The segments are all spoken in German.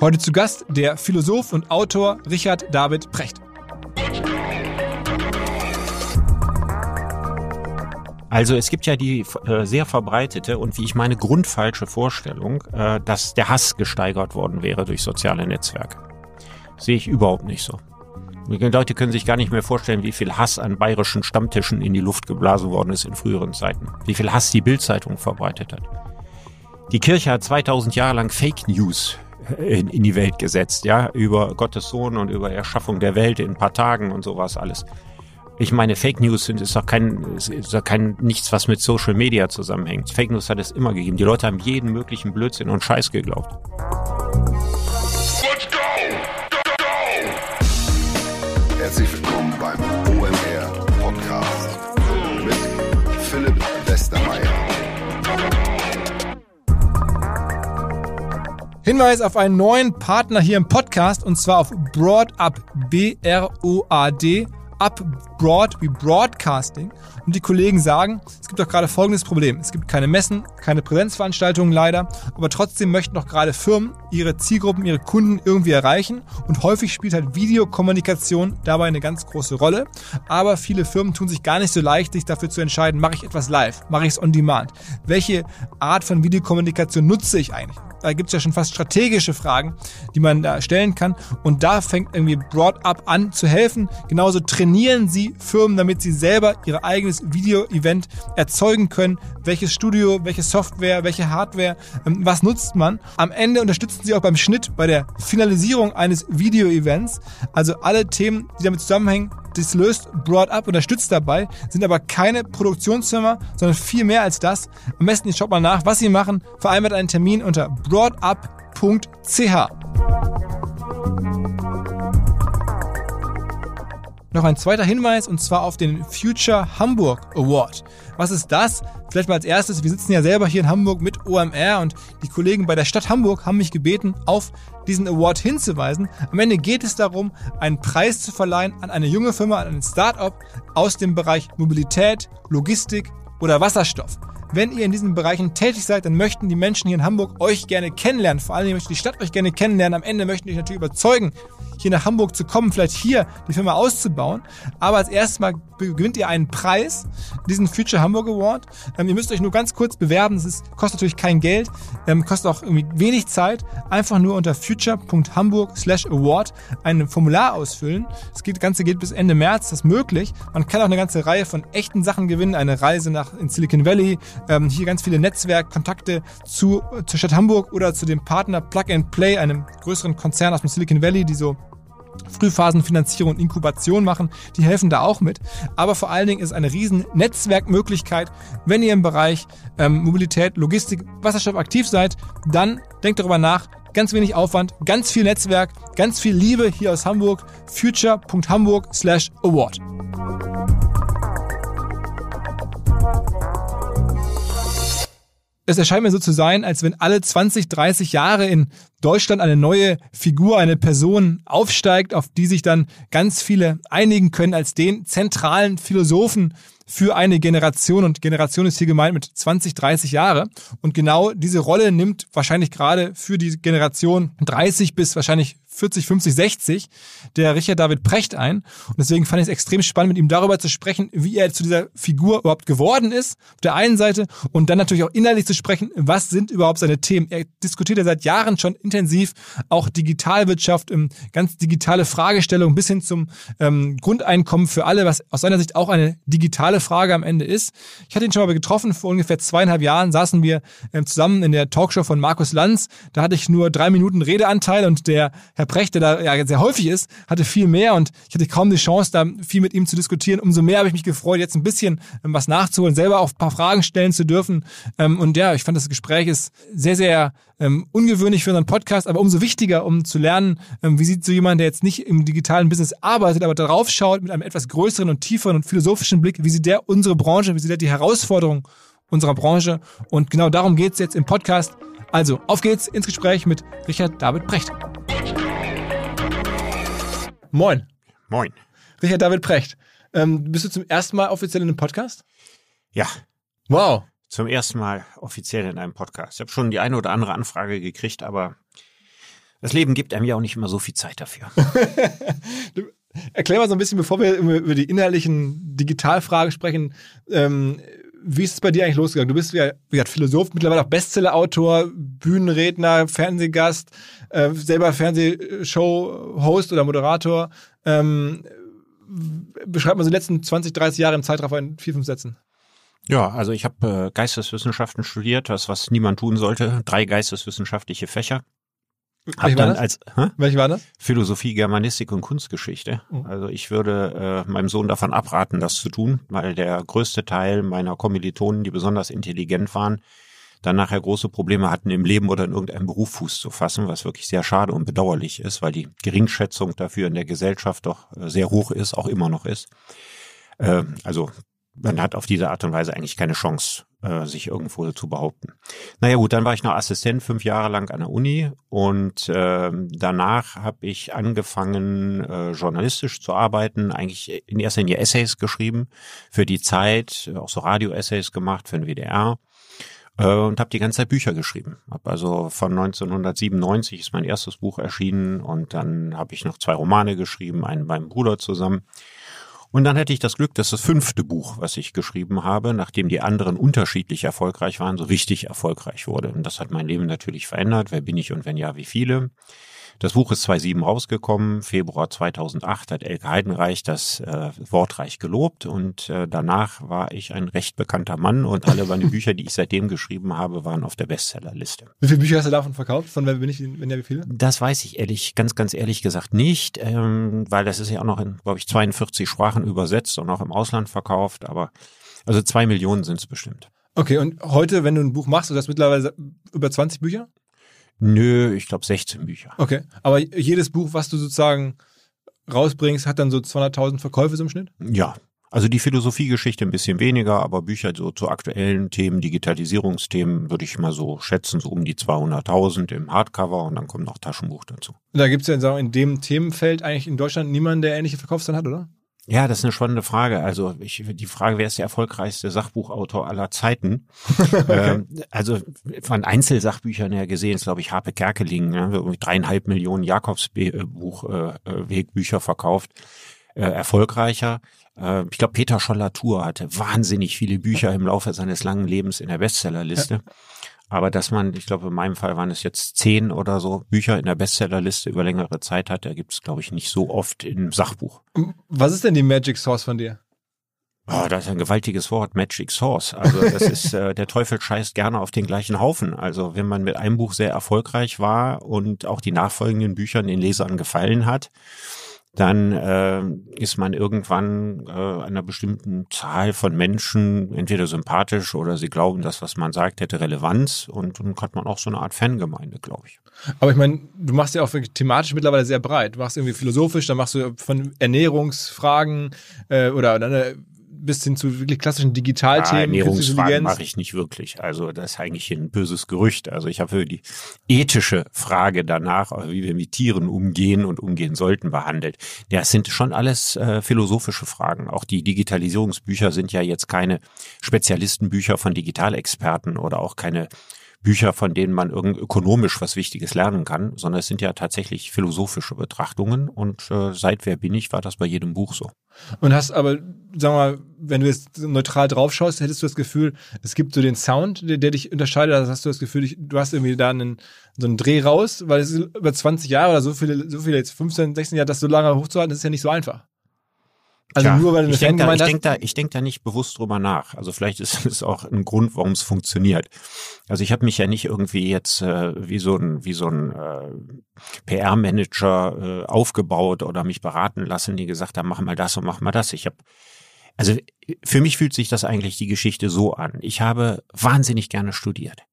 Heute zu Gast der Philosoph und Autor Richard David Precht. Also es gibt ja die äh, sehr verbreitete und wie ich meine grundfalsche Vorstellung, äh, dass der Hass gesteigert worden wäre durch soziale Netzwerke. Sehe ich überhaupt nicht so. Die Leute können sich gar nicht mehr vorstellen, wie viel Hass an bayerischen Stammtischen in die Luft geblasen worden ist in früheren Zeiten. Wie viel Hass die Bildzeitung verbreitet hat. Die Kirche hat 2000 Jahre lang Fake News in, in die Welt gesetzt, ja, über Gottes Sohn und über Erschaffung der Welt in ein paar Tagen und sowas alles. Ich meine, Fake News sind, ist doch kein, ist doch kein, nichts, was mit Social Media zusammenhängt. Fake News hat es immer gegeben. Die Leute haben jeden möglichen Blödsinn und Scheiß geglaubt. Hinweis auf einen neuen Partner hier im Podcast und zwar auf BroadUp, B-R-O-A-D up broad wie Broadcasting. Und die Kollegen sagen, es gibt doch gerade folgendes Problem. Es gibt keine Messen, keine Präsenzveranstaltungen leider, aber trotzdem möchten doch gerade Firmen ihre Zielgruppen, ihre Kunden irgendwie erreichen. Und häufig spielt halt Videokommunikation dabei eine ganz große Rolle. Aber viele Firmen tun sich gar nicht so leicht, sich dafür zu entscheiden, mache ich etwas live, mache ich es on demand. Welche Art von Videokommunikation nutze ich eigentlich? Da gibt es ja schon fast strategische Fragen, die man da stellen kann. Und da fängt irgendwie Broad-Up an zu helfen. Genauso trainieren sie Firmen, damit sie selber ihr eigenes Video-Event erzeugen können. Welches Studio, welche Software, welche Hardware, ähm, was nutzt man. Am Ende unterstützen sie auch beim Schnitt, bei der Finalisierung eines Video-Events. Also alle Themen, die damit zusammenhängen, das löst Broad Up, unterstützt dabei, sind aber keine Produktionsfirma, sondern viel mehr als das. Am besten, schaut mal nach, was sie machen. Vereinbart einen Termin unter broadup.ch. Noch ein zweiter Hinweis und zwar auf den Future Hamburg Award. Was ist das? Vielleicht mal als erstes, wir sitzen ja selber hier in Hamburg mit OMR und die Kollegen bei der Stadt Hamburg haben mich gebeten, auf diesen Award hinzuweisen. Am Ende geht es darum, einen Preis zu verleihen an eine junge Firma, an ein Startup aus dem Bereich Mobilität, Logistik oder Wasserstoff. Wenn ihr in diesen Bereichen tätig seid, dann möchten die Menschen hier in Hamburg euch gerne kennenlernen. Vor allem möchte die Stadt euch gerne kennenlernen. Am Ende möchten euch natürlich überzeugen, hier nach Hamburg zu kommen, vielleicht hier die Firma auszubauen. Aber als erstes Mal gewinnt ihr einen Preis, diesen Future Hamburg Award. Ähm, ihr müsst euch nur ganz kurz bewerben. Ist, kostet natürlich kein Geld, ähm, kostet auch irgendwie wenig Zeit. Einfach nur unter future.hamburg slash award ein Formular ausfüllen. Das Ganze geht bis Ende März, das ist möglich. Man kann auch eine ganze Reihe von echten Sachen gewinnen. Eine Reise nach in Silicon Valley, ähm, hier ganz viele Netzwerkkontakte zu, zur Stadt Hamburg oder zu dem Partner Plug and Play, einem größeren Konzern aus dem Silicon Valley, die so Frühphasenfinanzierung und Inkubation machen, die helfen da auch mit. Aber vor allen Dingen ist eine riesen Netzwerkmöglichkeit. Wenn ihr im Bereich ähm, Mobilität, Logistik, Wasserstoff aktiv seid, dann denkt darüber nach. Ganz wenig Aufwand, ganz viel Netzwerk, ganz viel Liebe hier aus Hamburg. future.hamburg slash award. Es erscheint mir so zu sein, als wenn alle 20, 30 Jahre in Deutschland eine neue Figur, eine Person aufsteigt, auf die sich dann ganz viele einigen können als den zentralen Philosophen für eine Generation. Und Generation ist hier gemeint mit 20, 30 Jahre. Und genau diese Rolle nimmt wahrscheinlich gerade für die Generation 30 bis wahrscheinlich 40, 50, 60 der Richard David Precht ein. Und deswegen fand ich es extrem spannend, mit ihm darüber zu sprechen, wie er zu dieser Figur überhaupt geworden ist, auf der einen Seite, und dann natürlich auch innerlich zu sprechen, was sind überhaupt seine Themen. Er diskutiert ja seit Jahren schon intensiv auch Digitalwirtschaft, ähm, ganz digitale Fragestellungen bis hin zum ähm, Grundeinkommen für alle, was aus seiner Sicht auch eine digitale Frage am Ende ist. Ich hatte ihn schon mal getroffen, vor ungefähr zweieinhalb Jahren saßen wir ähm, zusammen in der Talkshow von Markus Lanz. Da hatte ich nur drei Minuten Redeanteil und der Herr Precht, der da ja sehr häufig ist, hatte viel mehr und ich hatte kaum die Chance, da viel mit ihm zu diskutieren. Umso mehr habe ich mich gefreut, jetzt ein bisschen ähm, was nachzuholen, selber auch ein paar Fragen stellen zu dürfen. Ähm, und ja, ich fand das Gespräch ist sehr, sehr ähm, ungewöhnlich für unseren Podcast, aber umso wichtiger, um zu lernen, wie sieht so jemand, der jetzt nicht im digitalen Business arbeitet, aber darauf schaut mit einem etwas größeren und tieferen und philosophischen Blick, wie sieht der unsere Branche, wie sieht der die Herausforderungen unserer Branche. Und genau darum geht's jetzt im Podcast. Also, auf geht's ins Gespräch mit Richard David Precht. Moin. Moin. Richard David Precht. Ähm, bist du zum ersten Mal offiziell in einem Podcast? Ja. Wow. Zum ersten Mal offiziell in einem Podcast. Ich habe schon die eine oder andere Anfrage gekriegt, aber Das Leben gibt einem ja auch nicht immer so viel Zeit dafür. Erklär mal so ein bisschen, bevor wir über die inhaltlichen Digitalfragen sprechen, ähm, wie ist es bei dir eigentlich losgegangen? Du bist ja, wie gesagt, Philosoph, mittlerweile auch Bestseller-Autor, Bühnenredner, Fernsehgast, äh, selber Fernsehshow-Host oder Moderator. Ähm, beschreib mal so die letzten 20, 30 Jahre im Zeitraffer in vier, fünf Sätzen. Ja, also ich habe äh, Geisteswissenschaften studiert, das was niemand tun sollte, drei geisteswissenschaftliche Fächer. Hab dann als hä? Welche war das? Philosophie, Germanistik und Kunstgeschichte. Oh. Also ich würde äh, meinem Sohn davon abraten, das zu tun, weil der größte Teil meiner Kommilitonen, die besonders intelligent waren, dann nachher große Probleme hatten, im Leben oder in irgendeinem Beruf Fuß zu fassen, was wirklich sehr schade und bedauerlich ist, weil die Geringschätzung dafür in der Gesellschaft doch äh, sehr hoch ist, auch immer noch ist. Äh, also man hat auf diese Art und Weise eigentlich keine Chance, äh, sich irgendwo zu behaupten. Naja gut, dann war ich noch Assistent fünf Jahre lang an der Uni und äh, danach habe ich angefangen, äh, journalistisch zu arbeiten, eigentlich in erster Linie Essays geschrieben für die Zeit, auch so Radio-Essays gemacht für den WDR äh, und habe die ganze Zeit Bücher geschrieben. Hab also von 1997 ist mein erstes Buch erschienen und dann habe ich noch zwei Romane geschrieben, einen meinem Bruder zusammen. Und dann hatte ich das Glück, dass das fünfte Buch, was ich geschrieben habe, nachdem die anderen unterschiedlich erfolgreich waren, so richtig erfolgreich wurde. Und das hat mein Leben natürlich verändert. Wer bin ich und wenn ja, wie viele? Das Buch ist 2007 rausgekommen. Februar 2008 hat Elke Heidenreich das äh, wortreich gelobt und äh, danach war ich ein recht bekannter Mann und alle meine Bücher, die ich seitdem geschrieben habe, waren auf der Bestsellerliste. Wie viele Bücher hast du davon verkauft? Von wer bin ich, wenn ja, wie viele? Das weiß ich ehrlich, ganz, ganz ehrlich gesagt nicht, ähm, weil das ist ja auch noch in, glaube ich, 42 Sprachen übersetzt und auch im Ausland verkauft, aber also zwei Millionen sind es bestimmt. Okay, und heute, wenn du ein Buch machst, du hast mittlerweile über 20 Bücher? Nö, ich glaube 16 Bücher. Okay, aber jedes Buch, was du sozusagen rausbringst, hat dann so 200.000 Verkäufe so im Schnitt? Ja. Also die Philosophiegeschichte ein bisschen weniger, aber Bücher so zu aktuellen Themen, Digitalisierungsthemen, würde ich mal so schätzen, so um die 200.000 im Hardcover und dann kommt noch Taschenbuch dazu. Da gibt es ja in dem Themenfeld eigentlich in Deutschland niemanden, der ähnliche Verkaufszahlen hat, oder? Ja, das ist eine spannende Frage. Also ich, die Frage, wer ist der erfolgreichste Sachbuchautor aller Zeiten? ähm, also von Einzelsachbüchern her gesehen ist, glaube ich, Harpe Kerkeling, ne, irgendwie dreieinhalb Millionen Jakobswegbücher äh, verkauft. Äh, erfolgreicher. Äh, ich glaube, Peter Schollatur hatte wahnsinnig viele Bücher im Laufe seines langen Lebens in der Bestsellerliste. Ja. Aber dass man, ich glaube, in meinem Fall waren es jetzt zehn oder so Bücher in der Bestsellerliste über längere Zeit hat, da gibt es, glaube ich, nicht so oft im Sachbuch. Was ist denn die Magic Source von dir? Oh, das ist ein gewaltiges Wort, Magic Source. Also das ist, äh, der Teufel scheißt gerne auf den gleichen Haufen. Also wenn man mit einem Buch sehr erfolgreich war und auch die nachfolgenden Bücher den Lesern gefallen hat, dann äh, ist man irgendwann äh, einer bestimmten Zahl von Menschen entweder sympathisch oder sie glauben, dass was man sagt hätte Relevanz und dann hat man auch so eine Art Fangemeinde, glaube ich. Aber ich meine, du machst ja auch thematisch mittlerweile sehr breit. Du machst irgendwie philosophisch, dann machst du von Ernährungsfragen äh, oder dann äh, bis hin zu wirklich klassischen Digitalthemen. Ja, Ernährungsfragen mache ich nicht wirklich. Also das ist eigentlich ein böses Gerücht. Also ich habe für die ethische Frage danach, wie wir mit Tieren umgehen und umgehen sollten, behandelt. Ja, es sind schon alles äh, philosophische Fragen. Auch die Digitalisierungsbücher sind ja jetzt keine Spezialistenbücher von Digitalexperten oder auch keine Bücher, von denen man irgend ökonomisch was Wichtiges lernen kann, sondern es sind ja tatsächlich philosophische Betrachtungen und äh, seit Wer bin ich war das bei jedem Buch so. Und hast aber, sag mal, wenn du jetzt neutral drauf schaust, hättest du das Gefühl, es gibt so den Sound, der, der dich unterscheidet, also hast du das Gefühl, du hast irgendwie da einen, so einen Dreh raus, weil es über 20 Jahre oder so viele, so viele jetzt 15, 16 Jahre, das so lange hochzuhalten, das ist ja nicht so einfach. Also ja, nur weil du ich denke da, ich denk da, ich denk da nicht bewusst drüber nach. Also vielleicht ist es auch ein Grund, warum es funktioniert. Also ich habe mich ja nicht irgendwie jetzt äh, wie so ein wie so ein äh, PR-Manager äh, aufgebaut oder mich beraten lassen, die gesagt haben, mach mal das und mach mal das. Ich habe also für mich fühlt sich das eigentlich die Geschichte so an. Ich habe wahnsinnig gerne studiert.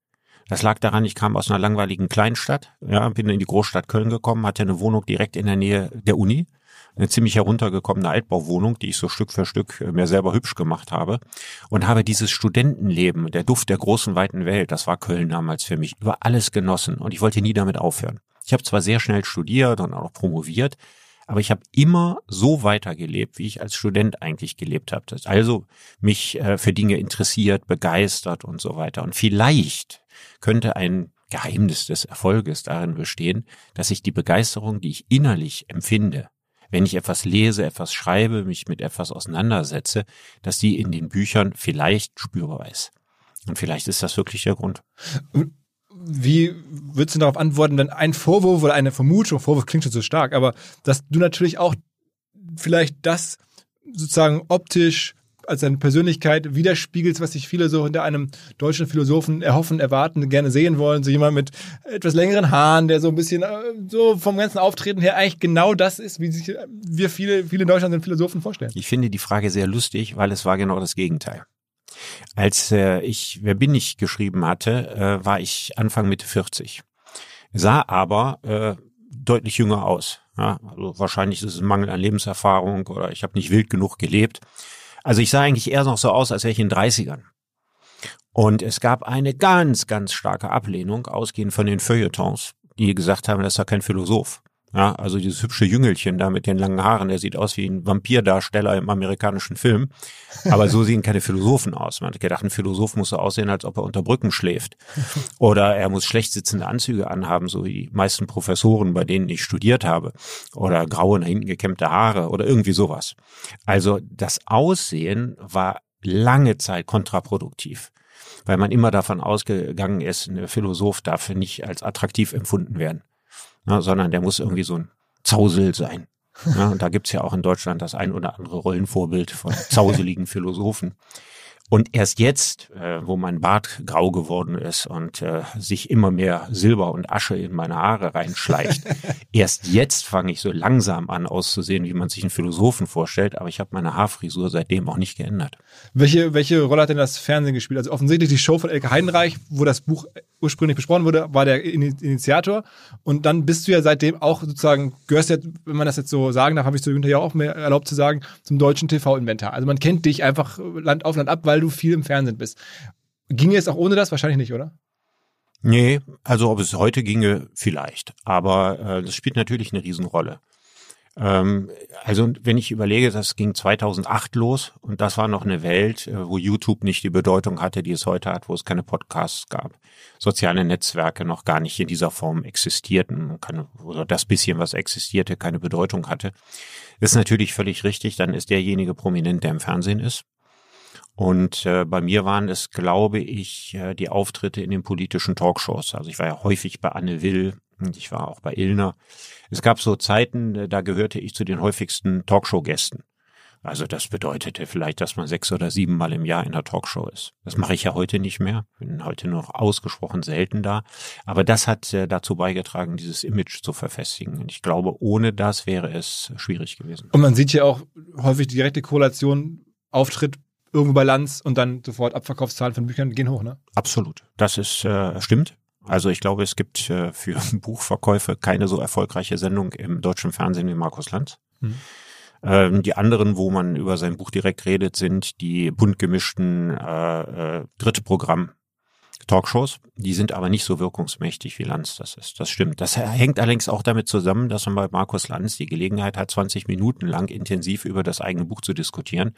Das lag daran, ich kam aus einer langweiligen Kleinstadt, ja, bin in die Großstadt Köln gekommen, hatte eine Wohnung direkt in der Nähe der Uni eine ziemlich heruntergekommene Altbauwohnung, die ich so Stück für Stück äh, mir selber hübsch gemacht habe und habe dieses Studentenleben, der Duft der großen weiten Welt, das war Köln damals für mich, über alles genossen und ich wollte nie damit aufhören. Ich habe zwar sehr schnell studiert und auch promoviert, aber ich habe immer so weitergelebt, wie ich als Student eigentlich gelebt habe. Also mich äh, für Dinge interessiert, begeistert und so weiter. Und vielleicht könnte ein Geheimnis des Erfolges darin bestehen, dass ich die Begeisterung, die ich innerlich empfinde, wenn ich etwas lese, etwas schreibe, mich mit etwas auseinandersetze, dass die in den Büchern vielleicht spürbar ist. Und vielleicht ist das wirklich der Grund. Wie würdest du darauf antworten, wenn ein Vorwurf oder eine Vermutung, Vorwurf klingt schon so stark, aber dass du natürlich auch vielleicht das sozusagen optisch als eine Persönlichkeit widerspiegelt, was sich viele so hinter einem deutschen Philosophen erhoffen, erwarten, gerne sehen wollen. So jemand mit etwas längeren Haaren, der so ein bisschen äh, so vom ganzen Auftreten her eigentlich genau das ist, wie sich wir viele, viele in Deutschland sind Philosophen vorstellen. Ich finde die Frage sehr lustig, weil es war genau das Gegenteil. Als äh, ich Wer bin ich geschrieben hatte, äh, war ich Anfang Mitte 40. Sah aber äh, deutlich jünger aus. Ja, also wahrscheinlich ist es ein Mangel an Lebenserfahrung oder ich habe nicht wild genug gelebt. Also ich sah eigentlich eher noch so aus, als wäre ich in den 30ern. Und es gab eine ganz, ganz starke Ablehnung, ausgehend von den Feuilletons, die gesagt haben, das ist ja kein Philosoph. Ja, also dieses hübsche Jüngelchen da mit den langen Haaren, der sieht aus wie ein Vampirdarsteller im amerikanischen Film. Aber so sehen keine Philosophen aus. Man hat gedacht, ein Philosoph muss so aussehen, als ob er unter Brücken schläft. Oder er muss schlecht sitzende Anzüge anhaben, so wie die meisten Professoren, bei denen ich studiert habe. Oder graue nach hinten gekämmte Haare oder irgendwie sowas. Also das Aussehen war lange Zeit kontraproduktiv weil man immer davon ausgegangen ist, ein Philosoph darf nicht als attraktiv empfunden werden ne, sondern der muss irgendwie so ein Zausel sein. Ja, und da gibt's ja auch in Deutschland das ein oder andere Rollenvorbild von zauseligen Philosophen. Und erst jetzt, äh, wo mein Bart grau geworden ist und äh, sich immer mehr Silber und Asche in meine Haare reinschleicht, erst jetzt fange ich so langsam an auszusehen, wie man sich einen Philosophen vorstellt. Aber ich habe meine Haarfrisur seitdem auch nicht geändert. Welche, welche Rolle hat denn das Fernsehen gespielt? Also offensichtlich die Show von Elke Heidenreich, wo das Buch ursprünglich besprochen wurde, war der Initiator. Und dann bist du ja seitdem auch sozusagen, gehörst ja, wenn man das jetzt so sagen darf, habe ich zu Günther ja auch mehr erlaubt zu sagen, zum deutschen TV-Inventar. Also man kennt dich einfach Land auf Land ab, weil du viel im Fernsehen bist. Ginge es auch ohne das? Wahrscheinlich nicht, oder? Nee, also ob es heute ginge, vielleicht. Aber äh, das spielt natürlich eine Riesenrolle. Ähm, also wenn ich überlege, das ging 2008 los und das war noch eine Welt, äh, wo YouTube nicht die Bedeutung hatte, die es heute hat, wo es keine Podcasts gab, soziale Netzwerke noch gar nicht in dieser Form existierten, keine, oder das bisschen, was existierte, keine Bedeutung hatte. ist natürlich völlig richtig, dann ist derjenige prominent, der im Fernsehen ist. Und äh, bei mir waren es, glaube ich, äh, die Auftritte in den politischen Talkshows. Also ich war ja häufig bei Anne Will und ich war auch bei Illner. Es gab so Zeiten, äh, da gehörte ich zu den häufigsten Talkshow-Gästen. Also das bedeutete vielleicht, dass man sechs oder sieben Mal im Jahr in der Talkshow ist. Das mache ich ja heute nicht mehr. Bin heute nur noch ausgesprochen selten da. Aber das hat äh, dazu beigetragen, dieses Image zu verfestigen. Und ich glaube, ohne das wäre es schwierig gewesen. Und man sieht ja auch häufig die direkte Korrelation Auftritt irgendwo bei Lanz und dann sofort Abverkaufszahlen von Büchern gehen hoch, ne? Absolut. Das ist äh, stimmt. Also ich glaube, es gibt äh, für Buchverkäufe keine so erfolgreiche Sendung im deutschen Fernsehen wie Markus Lanz. Mhm. Ähm, die anderen, wo man über sein Buch direkt redet, sind die bunt gemischten äh, äh, Drittprogramm Talkshows. Die sind aber nicht so wirkungsmächtig wie Lanz das ist. Das stimmt. Das hängt allerdings auch damit zusammen, dass man bei Markus Lanz die Gelegenheit hat, 20 Minuten lang intensiv über das eigene Buch zu diskutieren.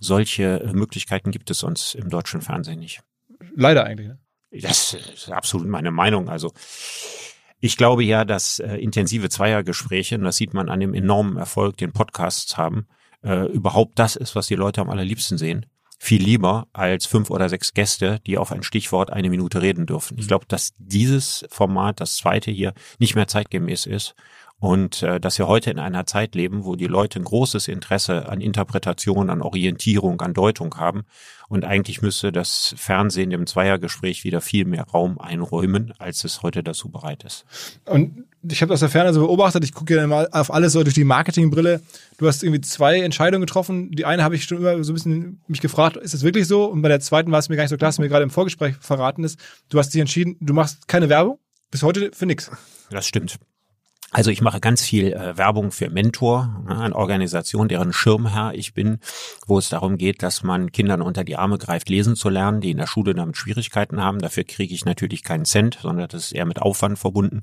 Solche äh, Möglichkeiten gibt es sonst im deutschen Fernsehen nicht. Leider eigentlich. Ne? Das ist absolut meine Meinung. Also ich glaube ja, dass äh, intensive Zweiergespräche, und das sieht man an dem enormen Erfolg, den Podcasts haben, äh, überhaupt das ist, was die Leute am allerliebsten sehen viel lieber als fünf oder sechs Gäste, die auf ein Stichwort eine Minute reden dürfen. Ich mhm. glaube, dass dieses Format, das zweite hier, nicht mehr zeitgemäß ist und äh, dass wir heute in einer Zeit leben, wo die Leute ein großes Interesse an Interpretation, an Orientierung, an Deutung haben. Und eigentlich müsste das Fernsehen dem Zweiergespräch wieder viel mehr Raum einräumen, als es heute dazu bereit ist. Und ich habe aus der Ferne so beobachtet, ich gucke ja immer auf alles so durch die Marketingbrille. Du hast irgendwie zwei Entscheidungen getroffen. Die eine habe ich schon immer so ein bisschen mich gefragt, ist das wirklich so? Und bei der zweiten war es mir gar nicht so klar, dass mir gerade im Vorgespräch verraten ist. Du hast dich entschieden, du machst keine Werbung. Bis heute für nix. Das stimmt. Also ich mache ganz viel äh, Werbung für Mentor, ne, eine Organisation, deren Schirmherr ich bin, wo es darum geht, dass man Kindern unter die Arme greift, lesen zu lernen, die in der Schule damit Schwierigkeiten haben. Dafür kriege ich natürlich keinen Cent, sondern das ist eher mit Aufwand verbunden.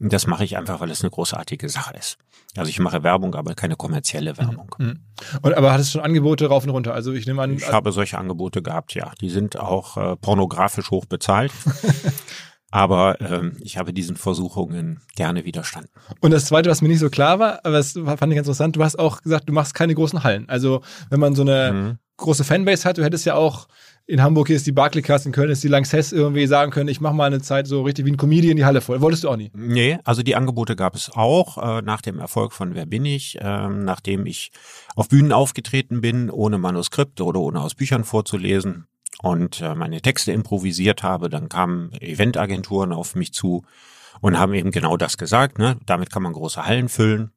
Und das mache ich einfach, weil es eine großartige Sache ist. Also ich mache Werbung, aber keine kommerzielle Werbung. Mhm. Und aber hattest du schon Angebote rauf und runter? Also ich nehme an. Ich habe solche Angebote gehabt, ja. Die sind auch äh, pornografisch hoch bezahlt. Aber ähm, ich habe diesen Versuchungen gerne widerstanden. Und das Zweite, was mir nicht so klar war, aber das fand ich ganz interessant, du hast auch gesagt, du machst keine großen Hallen. Also wenn man so eine mhm. große Fanbase hat, du hättest ja auch in Hamburg hier ist die Barclaycast, in Köln ist die Lanxess irgendwie sagen können, ich mache mal eine Zeit so richtig wie ein Comedian die Halle voll. Wolltest du auch nie? Nee, also die Angebote gab es auch äh, nach dem Erfolg von Wer bin ich, äh, nachdem ich auf Bühnen aufgetreten bin, ohne Manuskript oder ohne aus Büchern vorzulesen und äh, meine Texte improvisiert habe, dann kamen Eventagenturen auf mich zu und haben eben genau das gesagt, ne? damit kann man große Hallen füllen.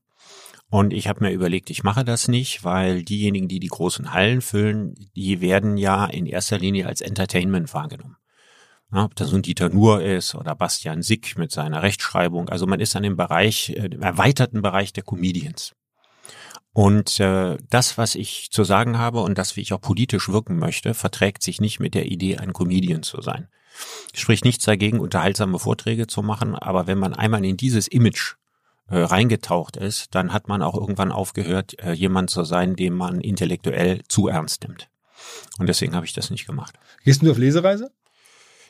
Und ich habe mir überlegt, ich mache das nicht, weil diejenigen, die die großen Hallen füllen, die werden ja in erster Linie als Entertainment wahrgenommen. Ja, ob das nun Dieter Nuhr ist oder Bastian Sick mit seiner Rechtschreibung. Also man ist an dem Bereich, äh, dem erweiterten Bereich der Comedians. Und äh, das, was ich zu sagen habe und das, wie ich auch politisch wirken möchte, verträgt sich nicht mit der Idee, ein Comedian zu sein. Spricht nichts dagegen, unterhaltsame Vorträge zu machen, aber wenn man einmal in dieses Image äh, reingetaucht ist, dann hat man auch irgendwann aufgehört, äh, jemand zu sein, den man intellektuell zu ernst nimmt. Und deswegen habe ich das nicht gemacht. Gehst du auf Lesereise?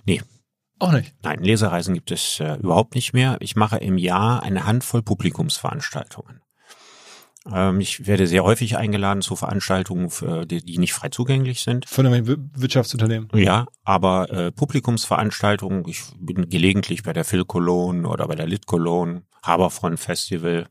Nee. Auch nicht? Nein, Lesereisen gibt es äh, überhaupt nicht mehr. Ich mache im Jahr eine Handvoll Publikumsveranstaltungen. Ähm, ich werde sehr häufig eingeladen zu Veranstaltungen, die nicht frei zugänglich sind. Von einem Wirtschaftsunternehmen? Ja, aber äh, Publikumsveranstaltungen, ich bin gelegentlich bei der Phil Cologne oder bei der Lit Cologne, Haberfront Festival.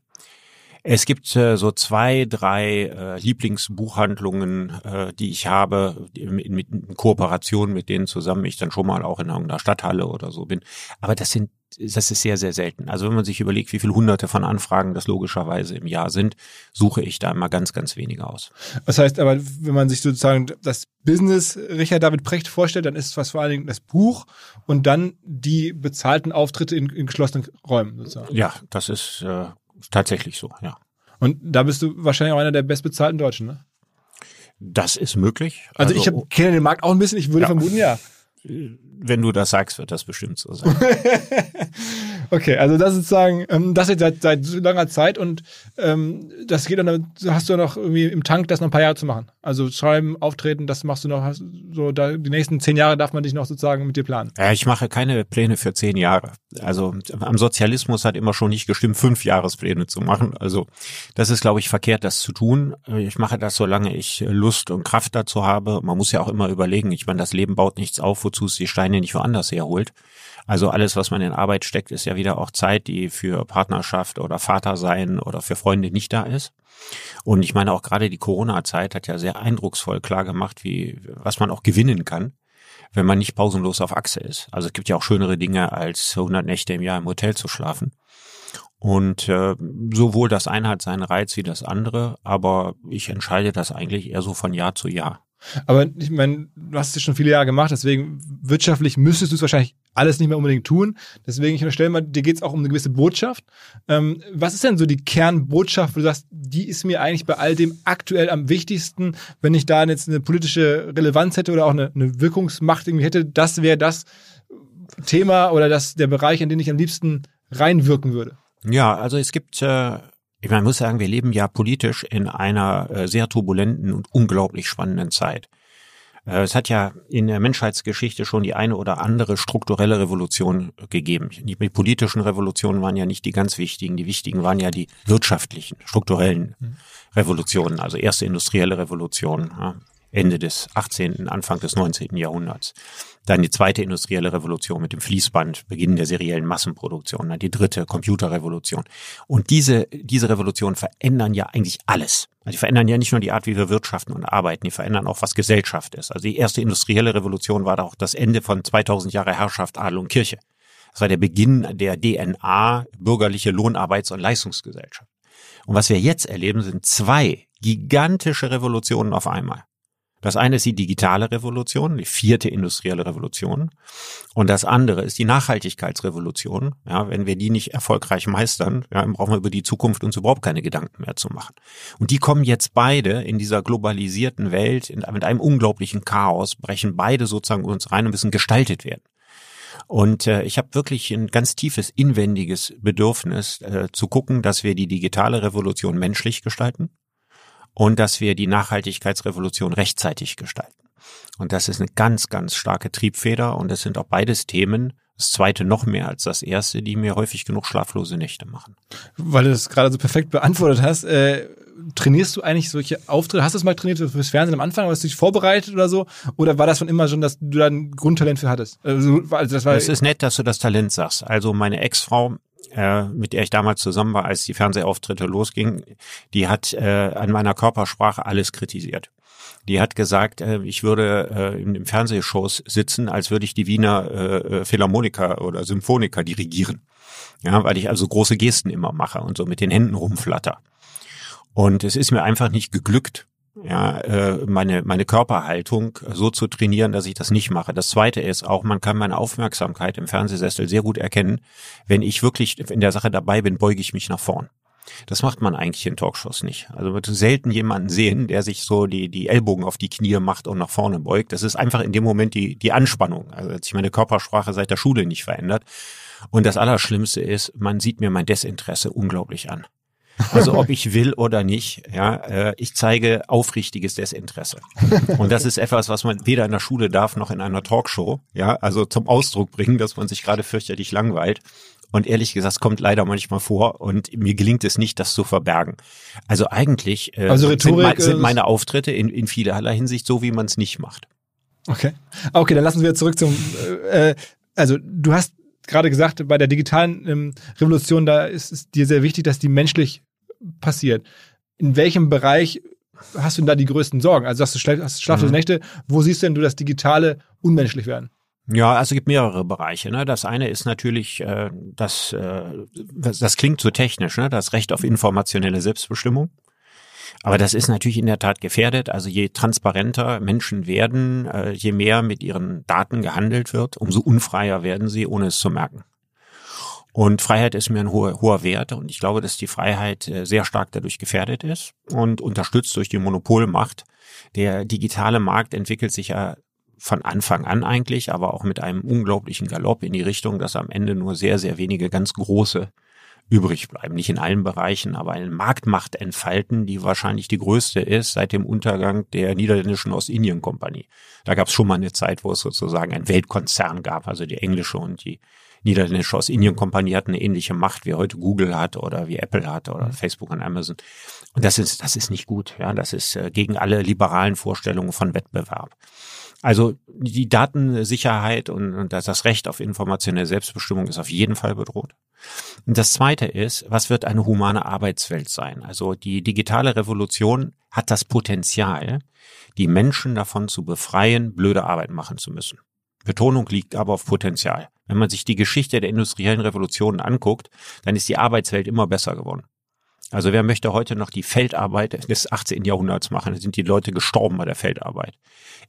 Es gibt äh, so zwei, drei äh, Lieblingsbuchhandlungen, äh, die ich habe, in, in, in Kooperation mit denen zusammen ich dann schon mal auch in irgendeiner Stadthalle oder so bin. Aber das sind das ist sehr, sehr selten. Also wenn man sich überlegt, wie viele hunderte von Anfragen das logischerweise im Jahr sind, suche ich da immer ganz, ganz wenige aus. Das heißt aber, wenn man sich sozusagen das Business Richard David Precht vorstellt, dann ist es was vor allen Dingen das Buch und dann die bezahlten Auftritte in, in geschlossenen Räumen sozusagen. Ja, das ist äh, tatsächlich so, ja. Und da bist du wahrscheinlich auch einer der bestbezahlten Deutschen, ne? Das ist möglich. Also, also ich kenne den Markt auch ein bisschen, ich würde ja. vermuten, ja wenn du das sagst, wird das bestimmt so sein. okay, also das ist sozusagen, ähm, das jetzt seit, seit so langer Zeit und ähm, das geht dann, hast du noch irgendwie im Tank, das noch ein paar Jahre zu machen. Also schreiben, auftreten, das machst du noch, so da, die nächsten zehn Jahre darf man dich noch sozusagen mit dir planen. Ja, ich mache keine Pläne für zehn Jahre. Also am Sozialismus hat immer schon nicht gestimmt, fünf Jahrespläne zu machen. Also das ist, glaube ich, verkehrt, das zu tun. Ich mache das, solange ich Lust und Kraft dazu habe. Man muss ja auch immer überlegen, ich meine, das Leben baut nichts auf, wozu es die Steine nicht woanders herholt. Also alles, was man in Arbeit steckt, ist ja wieder auch Zeit, die für Partnerschaft oder Vater sein oder für Freunde nicht da ist. Und ich meine auch gerade die Corona-Zeit hat ja sehr eindrucksvoll klar gemacht, wie, was man auch gewinnen kann, wenn man nicht pausenlos auf Achse ist. Also es gibt ja auch schönere Dinge, als 100 Nächte im Jahr im Hotel zu schlafen. Und äh, sowohl das eine hat seinen Reiz wie das andere, aber ich entscheide das eigentlich eher so von Jahr zu Jahr. Aber ich meine, du hast es schon viele Jahre gemacht, deswegen wirtschaftlich müsstest du es wahrscheinlich alles nicht mehr unbedingt tun. Deswegen, ich unterstelle mal, dir geht es auch um eine gewisse Botschaft. Ähm, was ist denn so die Kernbotschaft, wo du sagst, die ist mir eigentlich bei all dem aktuell am wichtigsten, wenn ich da jetzt eine politische Relevanz hätte oder auch eine, eine Wirkungsmacht irgendwie hätte, das wäre das Thema oder das der Bereich, in den ich am liebsten reinwirken würde? Ja, also es gibt äh man muss sagen, wir leben ja politisch in einer äh, sehr turbulenten und unglaublich spannenden Zeit. Äh, es hat ja in der Menschheitsgeschichte schon die eine oder andere strukturelle Revolution gegeben. Die politischen Revolutionen waren ja nicht die ganz wichtigen. Die wichtigen waren ja die wirtschaftlichen, strukturellen mhm. Revolutionen, also erste industrielle Revolution. Ende des 18., Anfang des 19. Jahrhunderts. Dann die zweite industrielle Revolution mit dem Fließband, Beginn der seriellen Massenproduktion. Dann die dritte Computerrevolution. Und diese, diese Revolutionen verändern ja eigentlich alles. Also die verändern ja nicht nur die Art, wie wir wirtschaften und arbeiten, die verändern auch, was Gesellschaft ist. Also die erste industrielle Revolution war auch das Ende von 2000 Jahre Herrschaft Adel und Kirche. Das war der Beginn der DNA, bürgerliche Lohnarbeits- und Leistungsgesellschaft. Und was wir jetzt erleben, sind zwei gigantische Revolutionen auf einmal. Das eine ist die digitale Revolution, die vierte industrielle Revolution. Und das andere ist die Nachhaltigkeitsrevolution. Ja, wenn wir die nicht erfolgreich meistern, ja, dann brauchen wir über die Zukunft uns überhaupt keine Gedanken mehr zu machen. Und die kommen jetzt beide in dieser globalisierten Welt, in, mit einem unglaublichen Chaos, brechen beide sozusagen uns rein und müssen gestaltet werden. Und äh, ich habe wirklich ein ganz tiefes inwendiges Bedürfnis äh, zu gucken, dass wir die digitale Revolution menschlich gestalten und dass wir die Nachhaltigkeitsrevolution rechtzeitig gestalten. Und das ist eine ganz, ganz starke Triebfeder und das sind auch beides Themen, Das zweite noch mehr als das erste, die mir häufig genug schlaflose Nächte machen. Weil du das gerade so perfekt beantwortet hast, äh, trainierst du eigentlich solche Auftritte? Hast du es mal trainiert fürs Fernsehen am Anfang? Hast du dich vorbereitet oder so? Oder war das von immer schon, dass du da ein Grundtalent für hattest? Also, also das, war das ist nett, dass du das Talent sagst. Also meine Ex-Frau, äh, mit der ich damals zusammen war, als die Fernsehauftritte losgingen, die hat äh, an meiner Körpersprache alles kritisiert. Die hat gesagt, äh, ich würde äh, in Fernsehshows sitzen, als würde ich die Wiener äh, Philharmoniker oder Symphoniker dirigieren. Ja, weil ich also große Gesten immer mache und so mit den Händen rumflatter. Und es ist mir einfach nicht geglückt, ja, äh, meine, meine Körperhaltung so zu trainieren, dass ich das nicht mache. Das zweite ist auch, man kann meine Aufmerksamkeit im Fernsehsessel sehr gut erkennen. Wenn ich wirklich in der Sache dabei bin, beuge ich mich nach vorn. Das macht man eigentlich in Talkshows nicht. Also wird selten jemanden sehen, der sich so die, die Ellbogen auf die Knie macht und nach vorne beugt. Das ist einfach in dem Moment die, die Anspannung. Also hat sich meine Körpersprache seit der Schule nicht verändert. Und das Allerschlimmste ist, man sieht mir mein Desinteresse unglaublich an. Also ob ich will oder nicht, ja, äh, ich zeige aufrichtiges Desinteresse. Und das ist etwas, was man weder in der Schule darf noch in einer Talkshow, ja, also zum Ausdruck bringen, dass man sich gerade fürchterlich langweilt. Und ehrlich gesagt, kommt leider manchmal vor und mir gelingt es nicht, das zu verbergen. Also eigentlich äh, also sind, sind meine Auftritte in, in vielerlei Hinsicht so, wie man es nicht macht. Okay. Okay, dann lassen wir zurück zum, äh, äh, also du hast gerade gesagt, bei der digitalen ähm, Revolution, da ist es dir sehr wichtig, dass die menschlich passiert. In welchem Bereich hast du denn da die größten Sorgen? Also hast du schlaflose mhm. Nächte, wo siehst du denn du das Digitale unmenschlich werden? Ja, also es gibt mehrere Bereiche. Ne? Das eine ist natürlich, äh, das, äh, das, das klingt so technisch, ne? das Recht auf informationelle Selbstbestimmung. Aber das ist natürlich in der Tat gefährdet. Also je transparenter Menschen werden, äh, je mehr mit ihren Daten gehandelt wird, umso unfreier werden sie, ohne es zu merken. Und Freiheit ist mir ein hoher, hoher Wert und ich glaube, dass die Freiheit äh, sehr stark dadurch gefährdet ist und unterstützt durch die Monopolmacht. Der digitale Markt entwickelt sich ja von Anfang an eigentlich, aber auch mit einem unglaublichen Galopp in die Richtung, dass am Ende nur sehr, sehr wenige ganz große übrig bleiben. Nicht in allen Bereichen, aber eine Marktmacht entfalten, die wahrscheinlich die größte ist seit dem Untergang der niederländischen Ostindien-Kompanie. Da gab es schon mal eine Zeit, wo es sozusagen ein Weltkonzern gab, also die englische und die niederländische Ostindien-Kompanie hat eine ähnliche Macht, wie heute Google hat oder wie Apple hat oder mhm. Facebook und Amazon. Und das ist, das ist nicht gut. Ja, das ist äh, gegen alle liberalen Vorstellungen von Wettbewerb. Also die Datensicherheit und, und das Recht auf informationelle Selbstbestimmung ist auf jeden Fall bedroht. Und das Zweite ist, was wird eine humane Arbeitswelt sein? Also die digitale Revolution hat das Potenzial, die Menschen davon zu befreien, blöde Arbeit machen zu müssen. Betonung liegt aber auf Potenzial. Wenn man sich die Geschichte der industriellen Revolutionen anguckt, dann ist die Arbeitswelt immer besser geworden. Also wer möchte heute noch die Feldarbeit des 18. Jahrhunderts machen? Da sind die Leute gestorben bei der Feldarbeit.